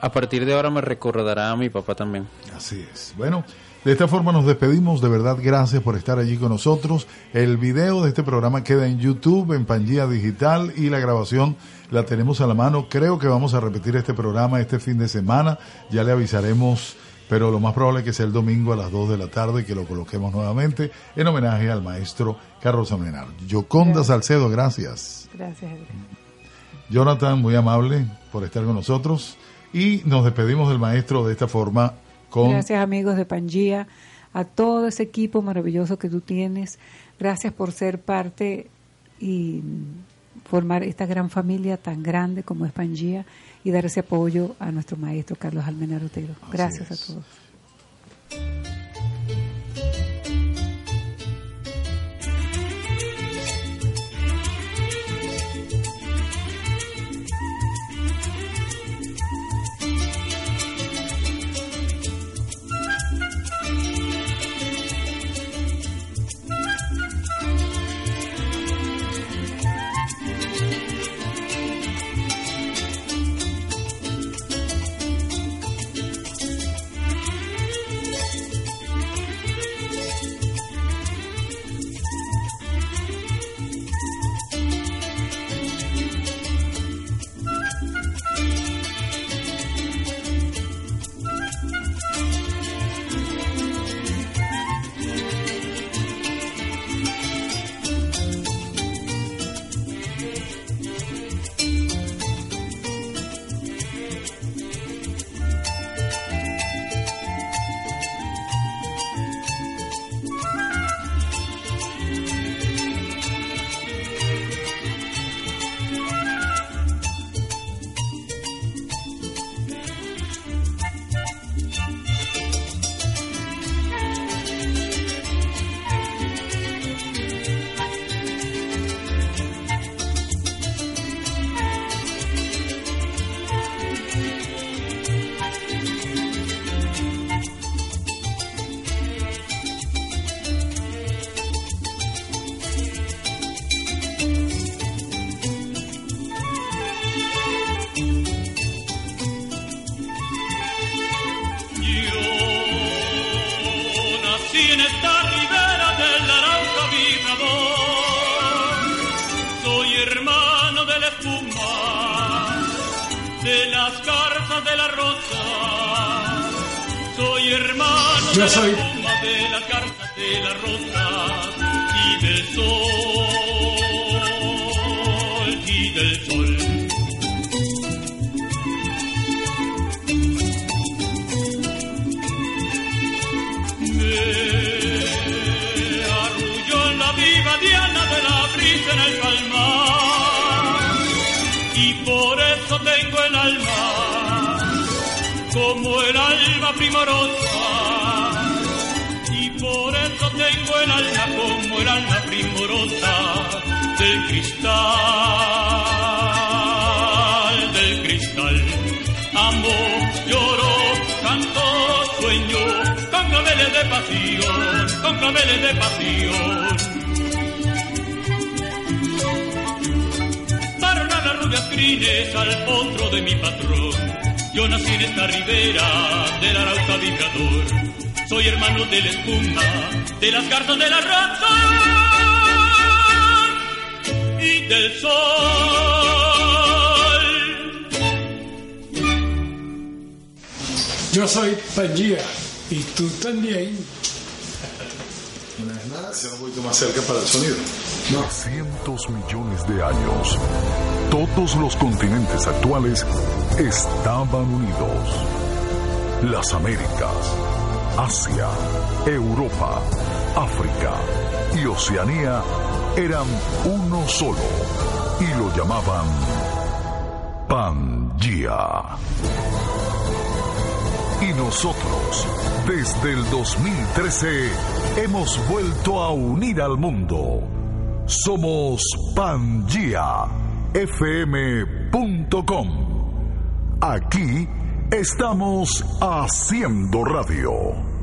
a partir de ahora me recordará a mi papá también. Así es. Bueno, de esta forma nos despedimos. De verdad, gracias por estar allí con nosotros. El video de este programa queda en YouTube, en Pangía Digital, y la grabación la tenemos a la mano. Creo que vamos a repetir este programa este fin de semana. Ya le avisaremos, pero lo más probable es que sea el domingo a las 2 de la tarde que lo coloquemos nuevamente en homenaje al maestro Carlos Amenar. Yoconda Salcedo, gracias. Gracias. Edgar. Jonathan, muy amable por estar con nosotros. Y nos despedimos del maestro de esta forma con Gracias amigos de Pangía, a todo ese equipo maravilloso que tú tienes. Gracias por ser parte y formar esta gran familia tan grande como es Pangía y dar ese apoyo a nuestro maestro Carlos Almenar Otero. Gracias a todos. Yo pasión con claveles de pasión Daron a las rubias crines al potro de mi patrón. Yo nací en esta ribera del Arauca vibrador. Soy hermano de la espuma, de las garzas de la raza y del sol. Yo soy Pangía y tú también. Una vez más, un poquito más cerca para el sonido. 300 millones de años. Todos los continentes actuales estaban unidos. Las Américas, Asia, Europa, África y Oceanía eran uno solo y lo llamaban Pangea. Y nosotros, desde el 2013, hemos vuelto a unir al mundo. Somos PangeaFM.com. Aquí estamos haciendo radio.